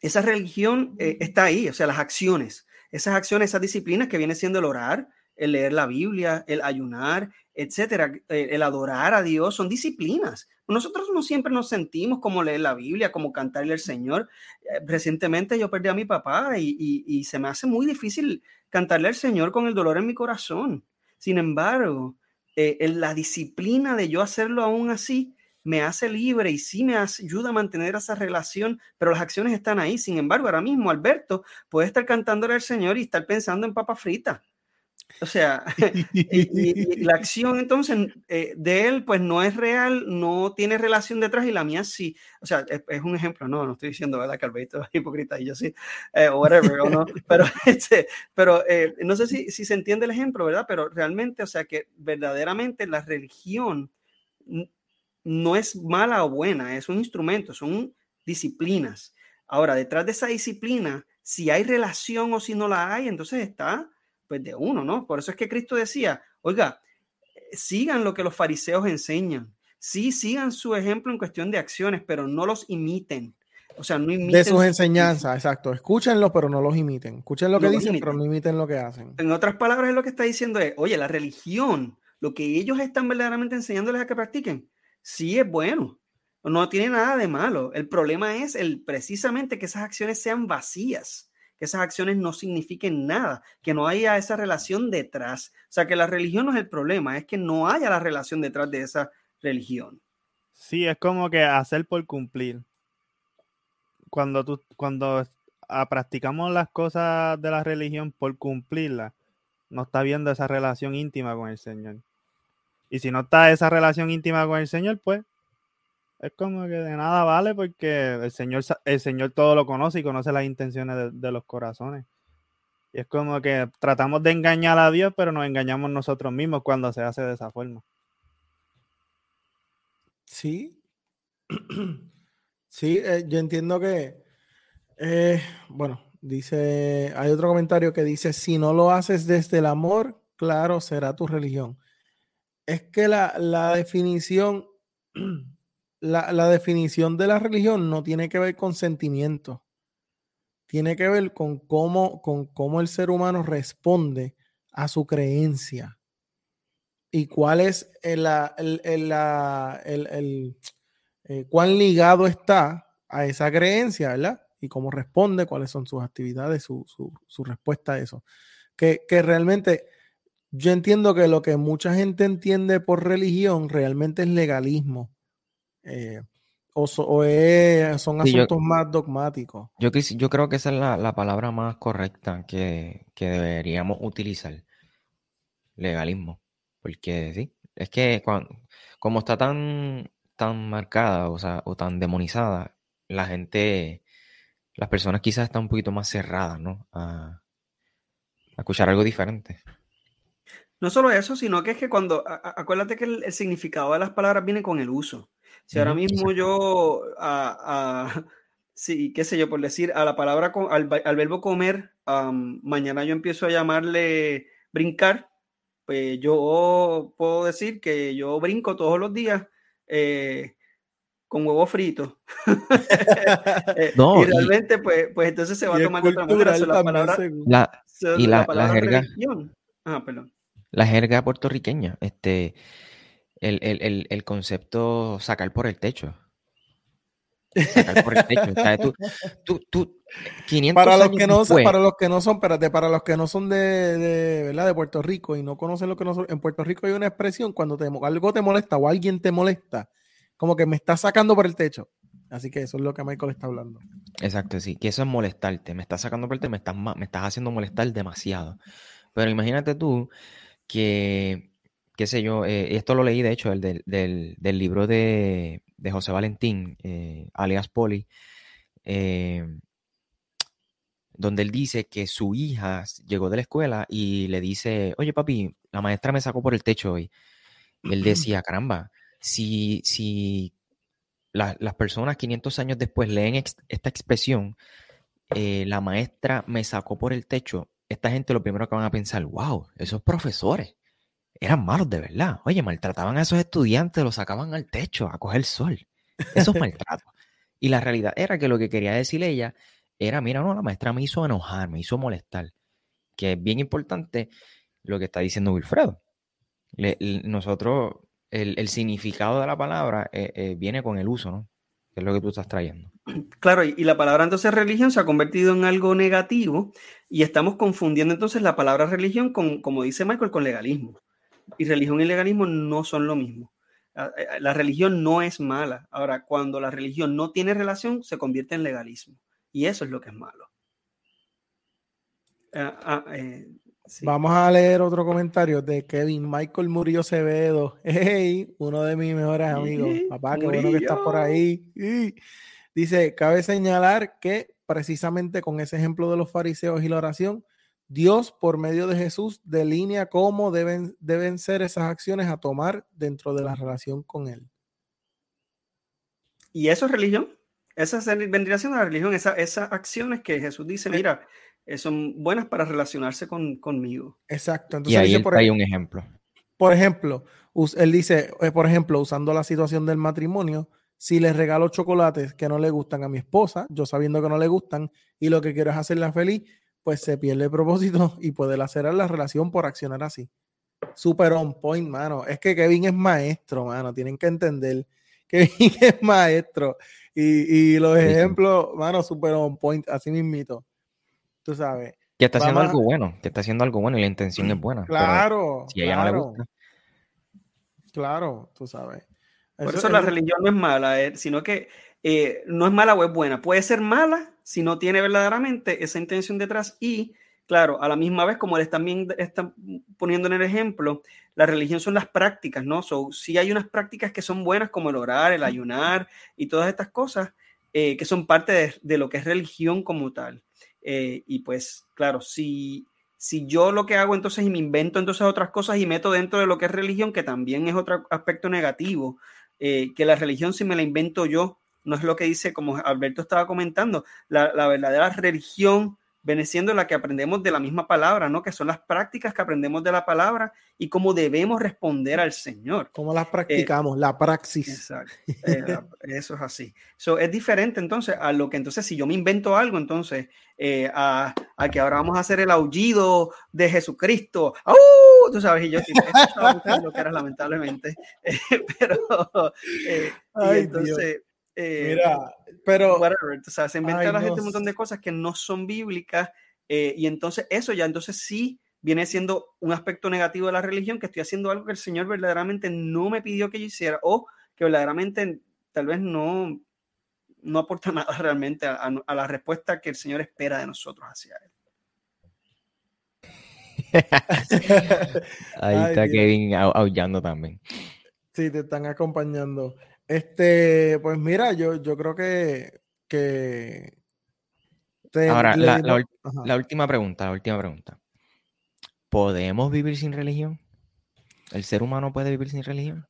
esa religión eh, está ahí, o sea, las acciones, esas acciones, esas disciplinas que viene siendo el orar, el leer la Biblia, el ayunar, etcétera, eh, el adorar a Dios, son disciplinas. Nosotros no siempre nos sentimos como leer la Biblia, como cantarle al Señor. Eh, recientemente yo perdí a mi papá y, y, se me hace muy difícil cantarle al Señor con el dolor en mi corazón. Sin embargo, en la disciplina de yo hacerlo aún así me hace libre y sí me ayuda a mantener esa relación, pero las acciones están ahí. Sin embargo, ahora mismo Alberto puede estar cantándole al Señor y estar pensando en papa frita. O sea, [laughs] [laughs] y, la acción entonces eh, de él pues no es real, no tiene relación detrás y la mía sí. O sea, es, un ejemplo, no, no estoy diciendo, ¿verdad? Que Alberto es hipócrita y yo sí, eh, o whatever, o no. [laughs] Pero, este, pero eh, no sé si, si se entiende el ejemplo, ¿verdad? Pero realmente, o sea, que verdaderamente la religión no es mala o buena, es un instrumento, son disciplinas. Ahora, detrás de esa disciplina, si hay relación o si no la hay, entonces está pues de uno, ¿no? Por eso es que Cristo decía, oiga, sigan lo que los fariseos enseñan. Sí, sigan su ejemplo en cuestión de acciones, pero no los imiten. O sea, no imiten. De sus enseñanzas, exacto. Escúchenlo, pero no los imiten. Escuchen lo que dicen, pero no imiten lo que hacen. En otras palabras, es lo que está diciendo es, oye, la religión, lo que ellos están verdaderamente enseñándoles a que practiquen, sí es bueno, no tiene nada de malo. El problema es el, precisamente que esas acciones sean vacías, que esas acciones no signifiquen nada, que no haya esa relación detrás. O sea, que la religión no es el problema, es que no haya la relación detrás de esa religión. Sí, es como que hacer por cumplir. Cuando tú, cuando practicamos las cosas de la religión por cumplirlas, no está viendo esa relación íntima con el Señor. Y si no está esa relación íntima con el Señor, pues es como que de nada vale porque el Señor, el Señor todo lo conoce y conoce las intenciones de, los corazones. Y es como que tratamos de engañar a Dios, pero nos engañamos nosotros mismos cuando se hace de esa forma. Sí. [clears throat] Sí, eh, yo entiendo que, eh, bueno, dice, hay otro comentario que dice, si no lo haces desde el amor, claro, será tu religión es que la, definición, [clears throat] la, definición de la religión no tiene que ver con sentimientos, tiene que ver con cómo, con cómo el ser humano responde a su creencia y cuál es el, eh, cuán ligado está a esa creencia, ¿verdad? Y cómo responde, cuáles son sus actividades, su, respuesta a eso. Que, que realmente yo entiendo que lo que mucha gente entiende por religión realmente es legalismo. Eh, o, son asuntos más dogmáticos. Yo, yo creo que esa es la, palabra más correcta que, deberíamos utilizar. Legalismo. Porque sí, es que como está tan, tan marcada o, sea, o tan demonizada, la gente, las personas quizás están un poquito más cerradas, ¿no? a escuchar algo diferente. No solo eso, sino que es que cuando, acuérdate que el, significado de las palabras viene con el uso. Si ahora mismo yo, a, [laughs] sí, qué sé yo, por decir, a la palabra, al, al verbo comer, mañana yo empiezo a llamarle brincar, pues yo puedo decir que yo brinco todos los días eh, con huevo frito. [laughs] Eh, no, y realmente, pues, pues entonces se va a tomar de otra manera. La palabra, la, y la, la, jerga. Ah, perdón la jerga puertorriqueña, este, el, el, el, concepto sacar por el techo. Sacar por el techo. tú, tú, 500 para los que no para los que no son, espérate, para los que no son de, de, ¿verdad? de Puerto Rico y no conocen lo que nosotros, en Puerto Rico hay una expresión cuando te, algo te molesta o alguien te molesta, como que me está sacando por el techo. Así que eso es lo que Michael está hablando. Exacto, sí, que eso es molestarte, me estás sacando por el techo, me estás, me estás haciendo molestar demasiado. Pero imagínate tú que, qué sé yo, eh, esto lo leí de hecho el del, del, libro de, de, José Valentín, eh, alias Poli. Eh, donde él dice que su hija llegó de la escuela y le dice, oye papi, la maestra me sacó por el techo hoy. Y él decía, caramba, si, si las personas 500 años después leen esta expresión, eh, la maestra me sacó por el techo, esta gente lo primero que van a pensar, wow, esos profesores eran malos de verdad. Oye, maltrataban a esos estudiantes, los sacaban al techo a coger sol. Eso es [laughs] maltrato. y la realidad era que lo que quería decir ella era, mira, no, la maestra me hizo enojar, me hizo molestar. Que es bien importante lo que está diciendo Wilfredo. nosotros, el, significado de la palabra eh, eh, viene con el uso, ¿no? Que es lo que tú estás trayendo. Claro, y, la palabra entonces religión se ha convertido en algo negativo y estamos confundiendo entonces la palabra religión con, como dice Michael, con legalismo. Y religión y legalismo no son lo mismo. Eh, la religión no es mala. Ahora, cuando la religión no tiene relación, se convierte en legalismo. Y eso es lo que es malo. Ah, ah, eh, Vamos a leer otro comentario de Kevin Michael Murillo Cevedo. [laughs] Hey, uno de mis mejores amigos. Papá, qué bueno que estás por ahí. Dice, cabe señalar que precisamente con ese ejemplo de los fariseos y la oración, Dios por medio de Jesús delinea cómo deben, deben ser esas acciones a tomar dentro de la relación con Él. ¿Y eso es religión? Esa vendría siendo la religión, esas acciones que Jesús dice, mira, eh, son buenas para relacionarse conmigo. Exacto. Entonces, y ahí por, hay un ejemplo. Por ejemplo, él dice, eh, por ejemplo, usando la situación del matrimonio, si le regalo chocolates que no le gustan a mi esposa, yo sabiendo que no le gustan, y lo que quiero es hacerla feliz, pues se pierde el propósito [laughs] y puede lacerar la relación por accionar así. Super on point, mano. Es que Kevin es maestro, mano. Tienen que entender. [laughs] Kevin es maestro. Y, los ejemplos, mano, super on point, así mismito. Tú sabes. Que está haciendo algo bueno, que está haciendo algo bueno y la intención es buena. Claro. Si a ella no le gusta. Claro, tú sabes. Por eso, la religión no es mala, eh, sino que eh, no es mala o es buena. Puede ser mala si no tiene verdaderamente esa intención detrás y, claro, a la misma vez, como él también está poniendo en el ejemplo, la religión son las prácticas, ¿no? So, sí hay unas prácticas que son buenas como el orar, el ayunar y todas estas cosas eh, que son parte de, lo que es religión como tal. Eh, y pues, claro, si, si yo lo que hago entonces y me invento entonces otras cosas y meto dentro de lo que es religión, que también es otro aspecto negativo, que la religión si me la invento yo, no es lo que dice, como Alberto estaba comentando, la, verdadera religión viene siendo la que aprendemos de la misma palabra, ¿no? Que son las prácticas que aprendemos de la palabra y cómo debemos responder al Señor. ¿Cómo las practicamos? la praxis. Exacto. Eh, eso es así. So, es diferente entonces a lo que entonces si yo me invento algo, entonces eh, a, que ahora vamos a hacer el aullido de Jesucristo. ¡Uh! Tú sabes, y yo estaba lo que era lamentablemente. [laughs] pero entonces... Eh, Mira, pero. O sea, se inventa la gente un montón de cosas que no son bíblicas. Eh, y entonces, eso ya, entonces sí viene siendo un aspecto negativo de la religión, que estoy haciendo algo que el Señor verdaderamente no me pidió que yo hiciera, o que verdaderamente tal vez no, no aporta [laughs] nada realmente a, la respuesta que el Señor espera de nosotros hacia Él. [laughs] Ahí está Kevin aullando también. Sí, te están acompañando. Este, pues mira, yo, yo creo que, que Ahora, la, la, última pregunta, la última pregunta. ¿Podemos vivir sin religión? ¿El ser humano puede vivir sin religión?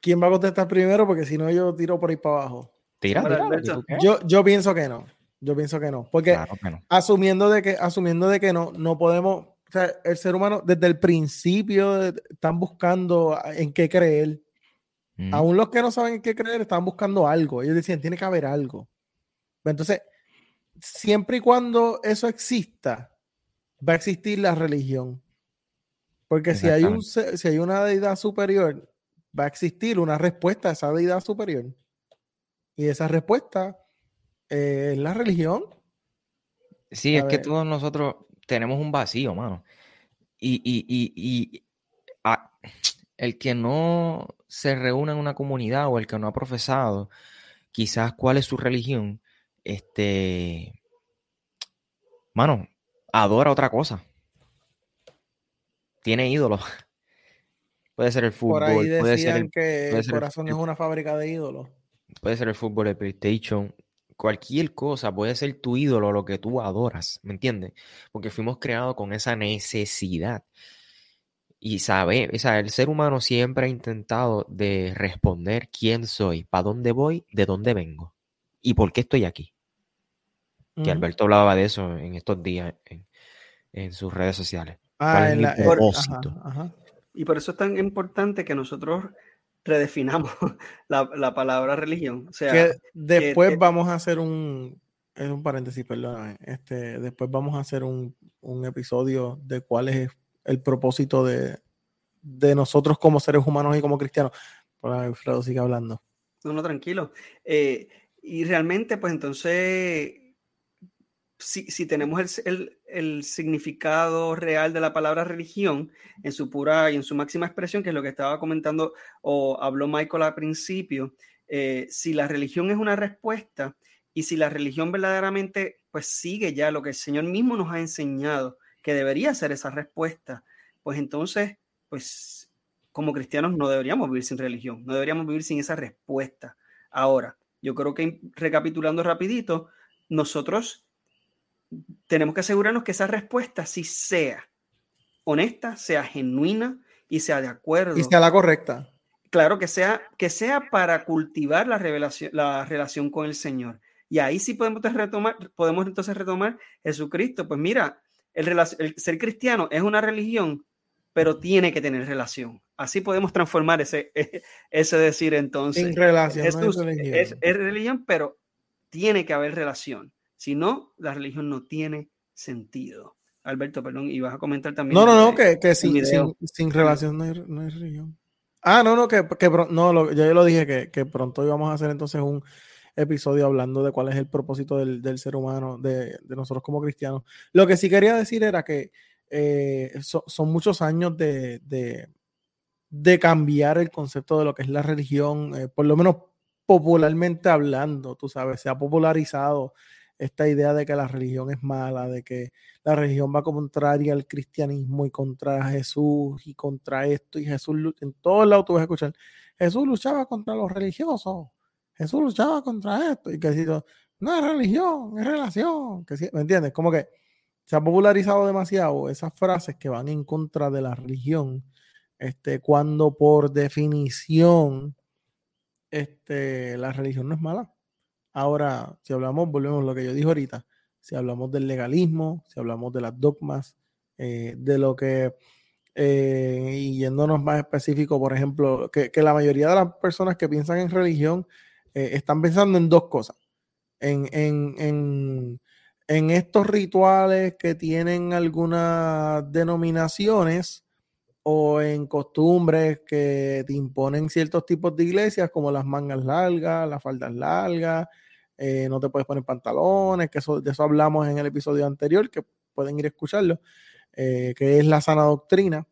¿Quién va a contestar primero? Porque si no, yo tiro por ahí para abajo. Tira, yo, yo pienso que no. Yo pienso que no. Porque asumiendo de que, asumiendo de que no, no podemos, o sea, el ser humano desde el principio están buscando en qué creer. Mm. Aún los que no saben en qué creer están buscando algo. Ellos decían, tiene que haber algo. Entonces, siempre y cuando eso exista, va a existir la religión. Porque si hay, un, si hay una deidad superior, va a existir una respuesta a esa deidad superior. Y esa respuesta es la religión. Sí, es que todos nosotros tenemos un vacío, mano. Y, y, el que no se reúne en una comunidad o el que no ha profesado, quizás cuál es su religión, este, mano, adora otra cosa. Tiene ídolos. [laughs] Puede ser el fútbol. puede ser que el corazón es una fábrica de ídolos. Puede ser el fútbol, el PlayStation, cualquier cosa puede ser tu ídolo, lo que tú adoras, ¿me entiendes? Porque fuimos creados con esa necesidad. Y sabe, o sea, el ser humano siempre ha intentado de responder quién soy, para dónde voy, de dónde vengo y por qué estoy aquí. Que Alberto hablaba de eso en estos días en, sus redes sociales. Ah, en la, propósito? Y por eso es tan importante que nosotros redefinamos [laughs] la, palabra religión. O sea, después vamos a hacer un, es un paréntesis, perdón, este, después vamos a hacer un, un episodio de cuál es el propósito de, nosotros como seres humanos y como cristianos. Por Alfredo sigue hablando. No, no, tranquilo. Eh, y realmente, pues entonces, si, tenemos el, significado real de la palabra religión en su pura y en su máxima expresión, que es lo que estaba comentando o habló Michael al principio, eh, si la religión es una respuesta y si la religión verdaderamente pues sigue ya lo que el Señor mismo nos ha enseñado, que debería ser esa respuesta, pues entonces, pues como cristianos no deberíamos vivir sin religión, no deberíamos vivir sin esa respuesta. Ahora, yo creo que recapitulando rapidito, nosotros tenemos que asegurarnos que esa respuesta sí sea honesta, sea genuina y sea de acuerdo. Y sea la correcta. Claro, que sea, que sea para cultivar la, revelación, la relación con el Señor. Y ahí sí podemos retomar, podemos entonces retomar Jesucristo. Pues mira, el, ser cristiano es una religión, pero tiene que tener relación. Así podemos transformar ese, [laughs] ese decir entonces. En relación. es, religión. Es, religión, pero tiene que haber relación. Si no, la religión no tiene sentido. Alberto, perdón, y vas a comentar también. No, no, no, que, que sin, sin, relación no hay, no hay, religión. Ah, no, no, que, que no, lo, yo lo dije que, que pronto íbamos a hacer entonces un, episodio hablando de cuál es el propósito del, ser humano, de, nosotros como cristianos. Lo que sí quería decir era que eh, son muchos años de, de, cambiar el concepto de lo que es la religión, eh, por lo menos popularmente hablando, tú sabes, se ha popularizado esta idea de que la religión es mala, de que la religión va contraria al cristianismo y contra Jesús y contra esto, y Jesús, en todos lados tú vas a escuchar, Jesús luchaba contra los religiosos, Jesús luchaba contra esto y que si no es religión, es relación, que ¿me entiendes? Como que se ha popularizado demasiado esas frases que van en contra de la religión, este, cuando por definición este, la religión no es mala. Ahora, si hablamos, volvemos a lo que yo dije ahorita, si hablamos del legalismo, si hablamos de las dogmas, eh, de lo que, eh, y yéndonos más específico, por ejemplo, que, que, la mayoría de las personas que piensan en religión eh, están pensando en dos cosas. En, en, en, estos rituales que tienen algunas denominaciones o en costumbres que te imponen ciertos tipos de iglesias, como las mangas largas, las faldas largas, eh, no te puedes poner pantalones, que eso, de eso hablamos en el episodio anterior, que pueden ir a escucharlo, eh, que es la sana doctrina.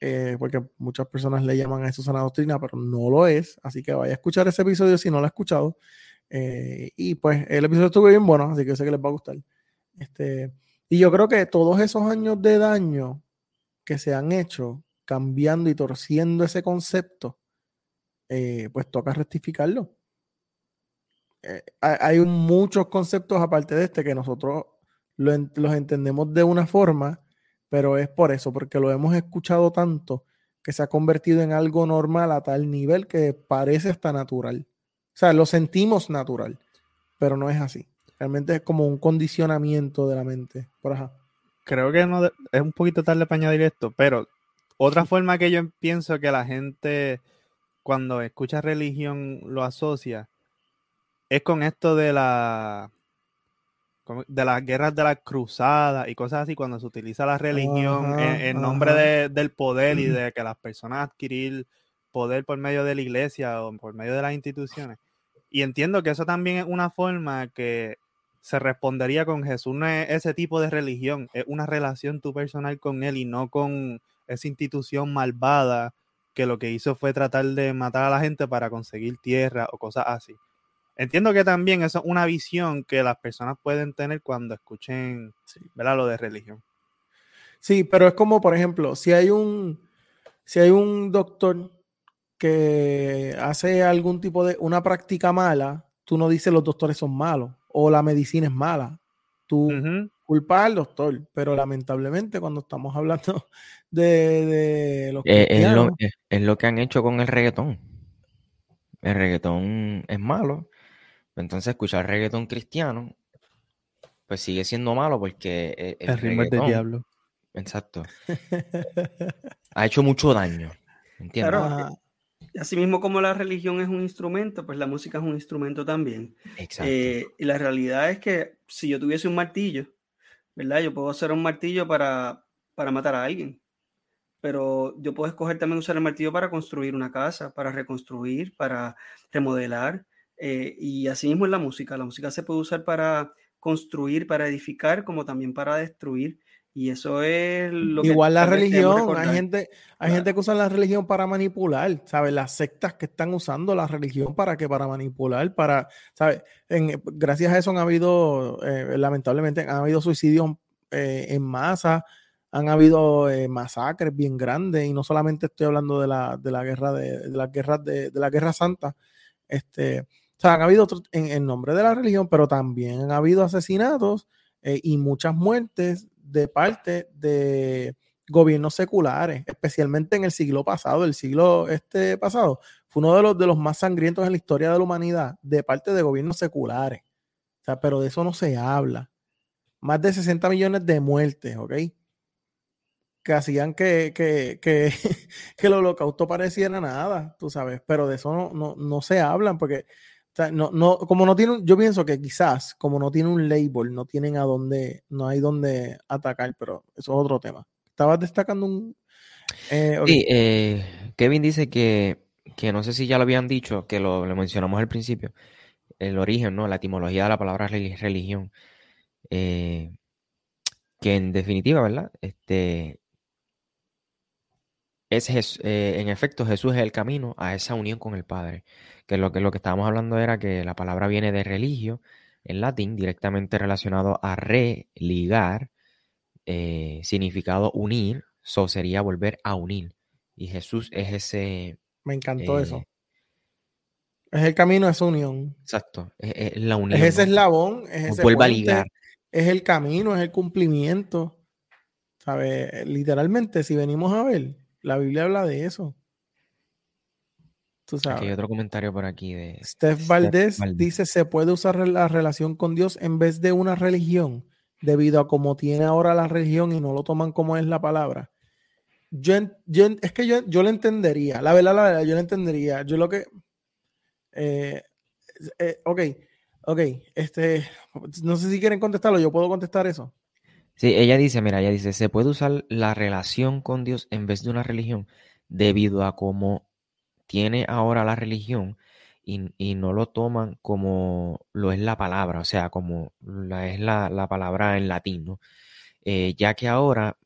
Eh, porque muchas personas le llaman a eso sana doctrina, pero no lo es. Así que vaya a escuchar ese episodio si no lo ha escuchado. Y pues el episodio estuvo bien bueno, así que sé que les va a gustar. Este, y yo creo que todos esos años de daño que se han hecho cambiando y torciendo ese concepto, pues toca rectificarlo. Hay muchos conceptos aparte de este que nosotros los entendemos de una forma pero es por eso, porque lo hemos escuchado tanto que se ha convertido en algo normal a tal nivel que parece hasta natural. O sea, lo sentimos natural, pero no es así. Realmente es como un condicionamiento de la mente. Por ajá. Creo que no es un poquito tarde para añadir esto, pero otra forma que yo pienso que la gente cuando escucha religión lo asocia es con esto de la de las guerras de las cruzadas y cosas así, cuando se utiliza la religión en, nombre del poder y de que las personas adquirir poder por medio de la iglesia o por medio de las instituciones. Y entiendo que eso también es una forma que se respondería con Jesús, no es ese tipo de religión, es una relación tu personal con él y no con esa institución malvada que lo que hizo fue tratar de matar a la gente para conseguir tierra o cosas así. Entiendo que también eso es una visión que las personas pueden tener cuando escuchen ¿verdad? lo de religión. Sí, pero es como, por ejemplo, si hay un, si hay un doctor que hace algún tipo de una práctica mala, tú no dices los doctores son malos o la medicina es mala. Tú Ujú. culpas al doctor, pero lamentablemente cuando estamos hablando [laughs] de, de los Eh, es, cristianos, lo, es- es lo que han hecho con el reggaetón. El reggaetón es malo. Entonces, escuchar reggaetón cristiano, pues sigue siendo malo porque e- el, El ritmo es del diablo. Exacto. [laughs] Ha hecho mucho daño. ¿Entiendes? Claro. Ajá. Y Asimismo como la religión es un instrumento, pues la música es un instrumento también. Exacto. Eh, y la realidad es que si yo tuviese un martillo, ¿verdad? Yo puedo hacer un martillo para, para matar a alguien. Pero yo puedo escoger también usar el martillo para construir una casa, para reconstruir, para remodelar. Eh, y así mismo es la música. La música se puede usar para construir, para edificar, como también para destruir. Y eso es lo que Igual la religión, hay gente, hay Claro. gente que usa la religión para manipular, ¿sabes? Las sectas que están usando la religión para que para manipular, para, ¿sabes? En- gracias a eso han habido, eh, lamentablemente, han habido suicidios eh, en masa, han habido eh, masacres bien grandes, y no solamente estoy hablando de la, de la guerra de, de las guerras de, de la guerra santa, este, sea, han habido en, en nombre de la religión, pero también han habido asesinatos eh, y muchas muertes de parte de gobiernos seculares, especialmente en el siglo pasado, el siglo este pasado, fue uno de los, de los más sangrientos en la historia de la humanidad, de parte de gobiernos seculares. O sea, pero de eso no se habla. Más de 60 millones de muertes, ¿ok? Que hacían que, que, que, [laughs] que el holocausto pareciera nada, tú sabes, pero de eso no, no, no se hablan porque no, no, como no tienen, yo pienso que quizás, como no tiene un label, no tienen a dónde, no hay dónde atacar, pero eso es otro tema. Estabas destacando un. eh, eh, Kevin dice que, que no sé si ya lo habían dicho, que lo, lo mencionamos al principio, el origen, ¿no? La etimología de la palabra reli- religión. eh, que en definitiva, ¿verdad? Este, es eh, en efecto, Jesús es el camino a esa unión con el Padre. Que lo que, lo que estábamos hablando era que la palabra viene de religio, en latín, directamente relacionado a religar, eh, significado unir, so sería volver a unir. Y Jesús es ese, Me encantó eh, eso. Es el camino a esa unión. exacto, es, es la unión. Es ese eslabón, es ese vuelve a ligar. es el camino, es el cumplimiento. ¿Sabes? Literalmente, si venimos a ver, la Biblia habla de eso. Tú Aquí hay sabes. otro comentario por aquí de Steph Valdés Valdés. dice, se puede usar la relación con Dios en vez de una religión, debido a cómo tiene ahora la religión y no lo toman como es la palabra. Yo, yo es que yo, yo lo entendería, la verdad, la verdad, yo lo entendería. Yo lo que... eh, eh, ok, ok, este, no sé si quieren contestarlo, yo puedo contestar eso. Sí, ella dice, mira, ella dice, se puede usar la relación con Dios en vez de una religión debido a cómo tiene ahora la religión y, no lo toman como lo es la palabra, o sea, como la, es la, la palabra en latín, ¿no? Eh, ya que ahora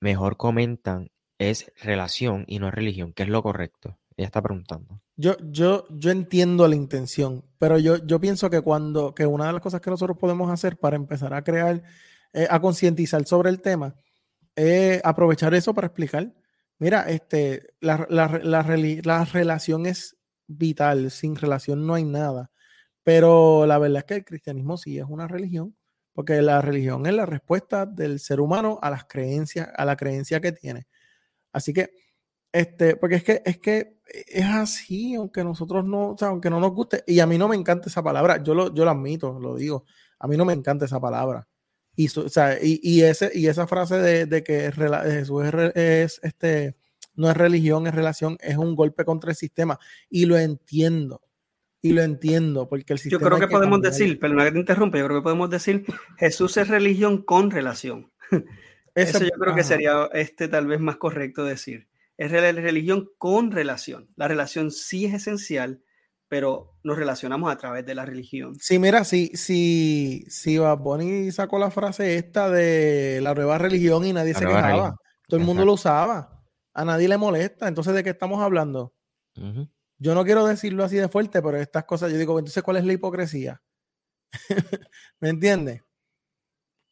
mejor comentan es relación y no religión, que es lo correcto. Ella está preguntando. Yo, yo, yo entiendo la intención, pero yo, yo pienso que cuando, que una de las cosas que nosotros podemos hacer para empezar a crear, eh, a concientizar sobre el tema, es aprovechar eso para explicar. Mira, este, la relación es vital, sin relación no hay nada. Pero la verdad es que el cristianismo sí es una religión, porque la religión es la respuesta del ser humano a las creencias, a la creencia que tiene. Así que, este, porque es que, es que es así, aunque nosotros no, o sea, aunque no nos guste, y a mí no me encanta esa palabra, yo lo, yo lo admito, lo digo, a mí no me encanta esa palabra. Y, su- o sea, y, y ese, y esa frase de, de que rela- Jesús es, es, este, no es religión, es relación, es un golpe contra el sistema. Y lo entiendo. Y lo entiendo, porque el Yo sistema. creo hay que podemos cambiarlo. decir, perdona que te interrumpa, yo creo que podemos decir Jesús es religión con relación. [laughs] Ese- Eso yo creo que ajá. sería este tal vez más correcto decir. Es re- religión con relación. La relación sí es esencial, pero nos relacionamos a través de la religión. Sí, mira, si, si, si Bad Bunny sacó la frase esta de la nueva religión y nadie La se quejaba, religión. todo el mundo lo usaba, a nadie le molesta, entonces ¿de qué estamos hablando? Yo no quiero decirlo así de fuerte, pero estas cosas, yo digo, entonces, ¿cuál es la hipocresía? [laughs] ¿Me entiendes?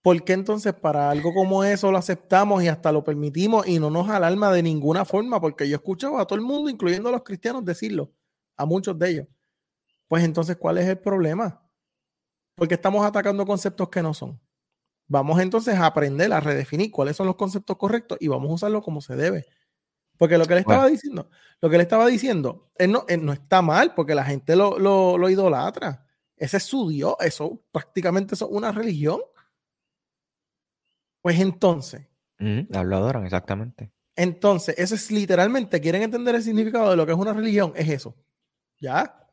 ¿Por qué entonces para algo como eso lo aceptamos y hasta lo permitimos y no nos alarma de ninguna forma? Porque yo he escuchado a todo el mundo, incluyendo a los cristianos, decirlo, a muchos de ellos. pues entonces, ¿cuál es el problema? Porque estamos atacando conceptos que no son. Vamos entonces a aprender a redefinir cuáles son los conceptos correctos y vamos a usarlo como se debe. Porque lo que le estaba diciendo, lo que le estaba diciendo, él no, no está mal porque la gente lo, lo, idolatra. Ese es su Dios, eso prácticamente es una religión. Pues entonces. la adoran, exactamente. Entonces, eso es literalmente, quieren entender el significado de lo que es una religión, es eso. ¿Ya?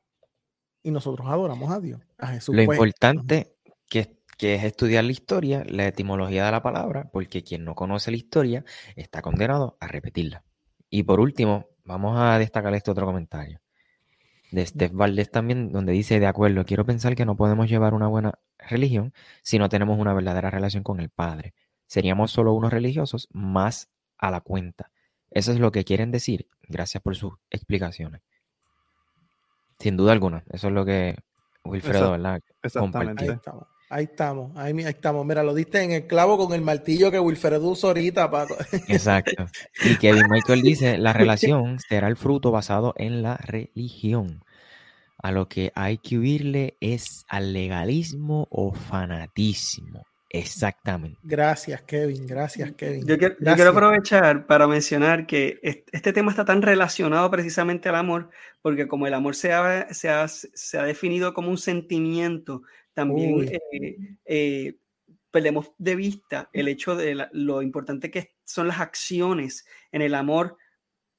Y nosotros adoramos a Dios, a Jesús. Lo pues. importante que, que es estudiar la historia, la etimología de la palabra, porque quien no conoce la historia está condenado a repetirla. Y por último, vamos a destacar este otro comentario de Steph Valdés también, donde dice, de acuerdo, quiero pensar que no podemos llevar una buena religión si no tenemos una verdadera relación con el Padre. Seríamos solo unos religiosos más a la cuenta. Eso es lo que quieren decir. Gracias por sus explicaciones. Sin duda alguna, eso es lo que Wilfredo, ¿verdad? Exactamente. Ahí estamos, ahí, estamos. Mira, lo diste en el clavo con el martillo que Wilfredo usó ahorita, Paco. Exacto. Y [laughs] Kevin Michael dice, la relación será el fruto basado en la religión. A lo que hay que huirle es al legalismo o fanatismo. Exactamente. Gracias, Kevin. Gracias, Kevin. Yo quiero, aprovechar para mencionar que este tema está tan relacionado precisamente al amor, porque como el amor se ha, se ha definido como un sentimiento también eh, eh, perdemos de vista el hecho de lo importante que son las acciones en el amor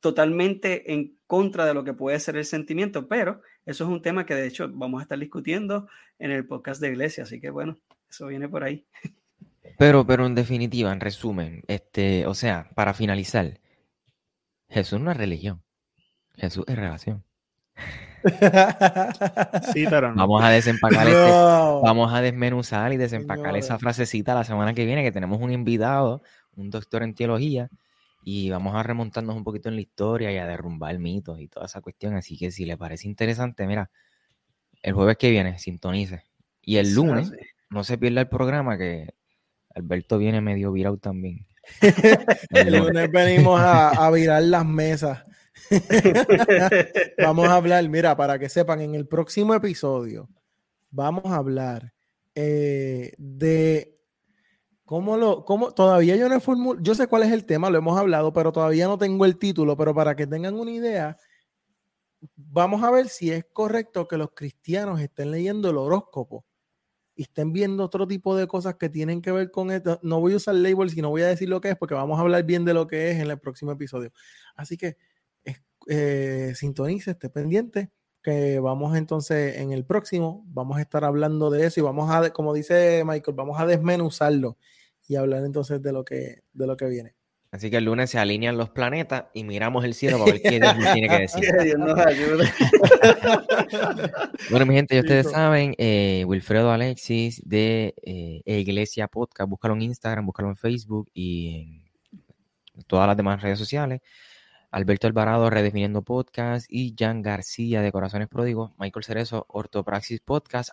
totalmente en contra de lo que puede ser el sentimiento, pero eso es un tema que de hecho vamos a estar discutiendo en el podcast de iglesia, así que bueno, eso viene por ahí. Pero, pero en definitiva, en resumen, este, o sea, para finalizar, Jesús no es religión, Jesús es relación. [laughs] Sí, pero Vamos a desempacar este, vamos a desmenuzar y desempacar esa frasecita la semana que viene, que tenemos un invitado, un doctor en teología, y vamos a remontarnos un poquito en la historia y a derrumbar mitos y toda esa cuestión. Así que si le parece interesante, mira, el jueves que viene, sintonice. Y el lunes, no se pierda el programa que Alberto viene medio virado también. [laughs] el lunes venimos a, a virar las mesas. [laughs] vamos a hablar, mira, para que sepan, en el próximo episodio vamos a hablar eh, de cómo lo, cómo, todavía yo no he formulado, yo sé cuál es el tema, lo hemos hablado, pero todavía no tengo el título, pero para que tengan una idea, vamos a ver si es correcto que los cristianos estén leyendo el horóscopo y estén viendo otro tipo de cosas que tienen que ver con esto. No voy a usar labels y no voy a decir lo que es porque vamos a hablar bien de lo que es en el próximo episodio. Así que eh, sintonice, esté pendiente, que vamos entonces en el próximo, vamos a estar hablando de eso y vamos a, como dice Michael, vamos a desmenuzarlo y hablar entonces de lo que, de lo que viene. Así que el lunes se alinean los planetas y miramos el cielo para ver qué Dios tiene que [laughs] decir. bueno, mi gente, ya ustedes saben, eh, Wilfredo Alexis de eh, Iglesia Podcast, búscalo en Instagram, búscalo en Facebook y en todas las demás redes sociales. Alberto Alvarado, Redefiniendo Podcast, y Jan García de Corazones Pródigos, Michael Cerezo, Ortopraxis Podcast.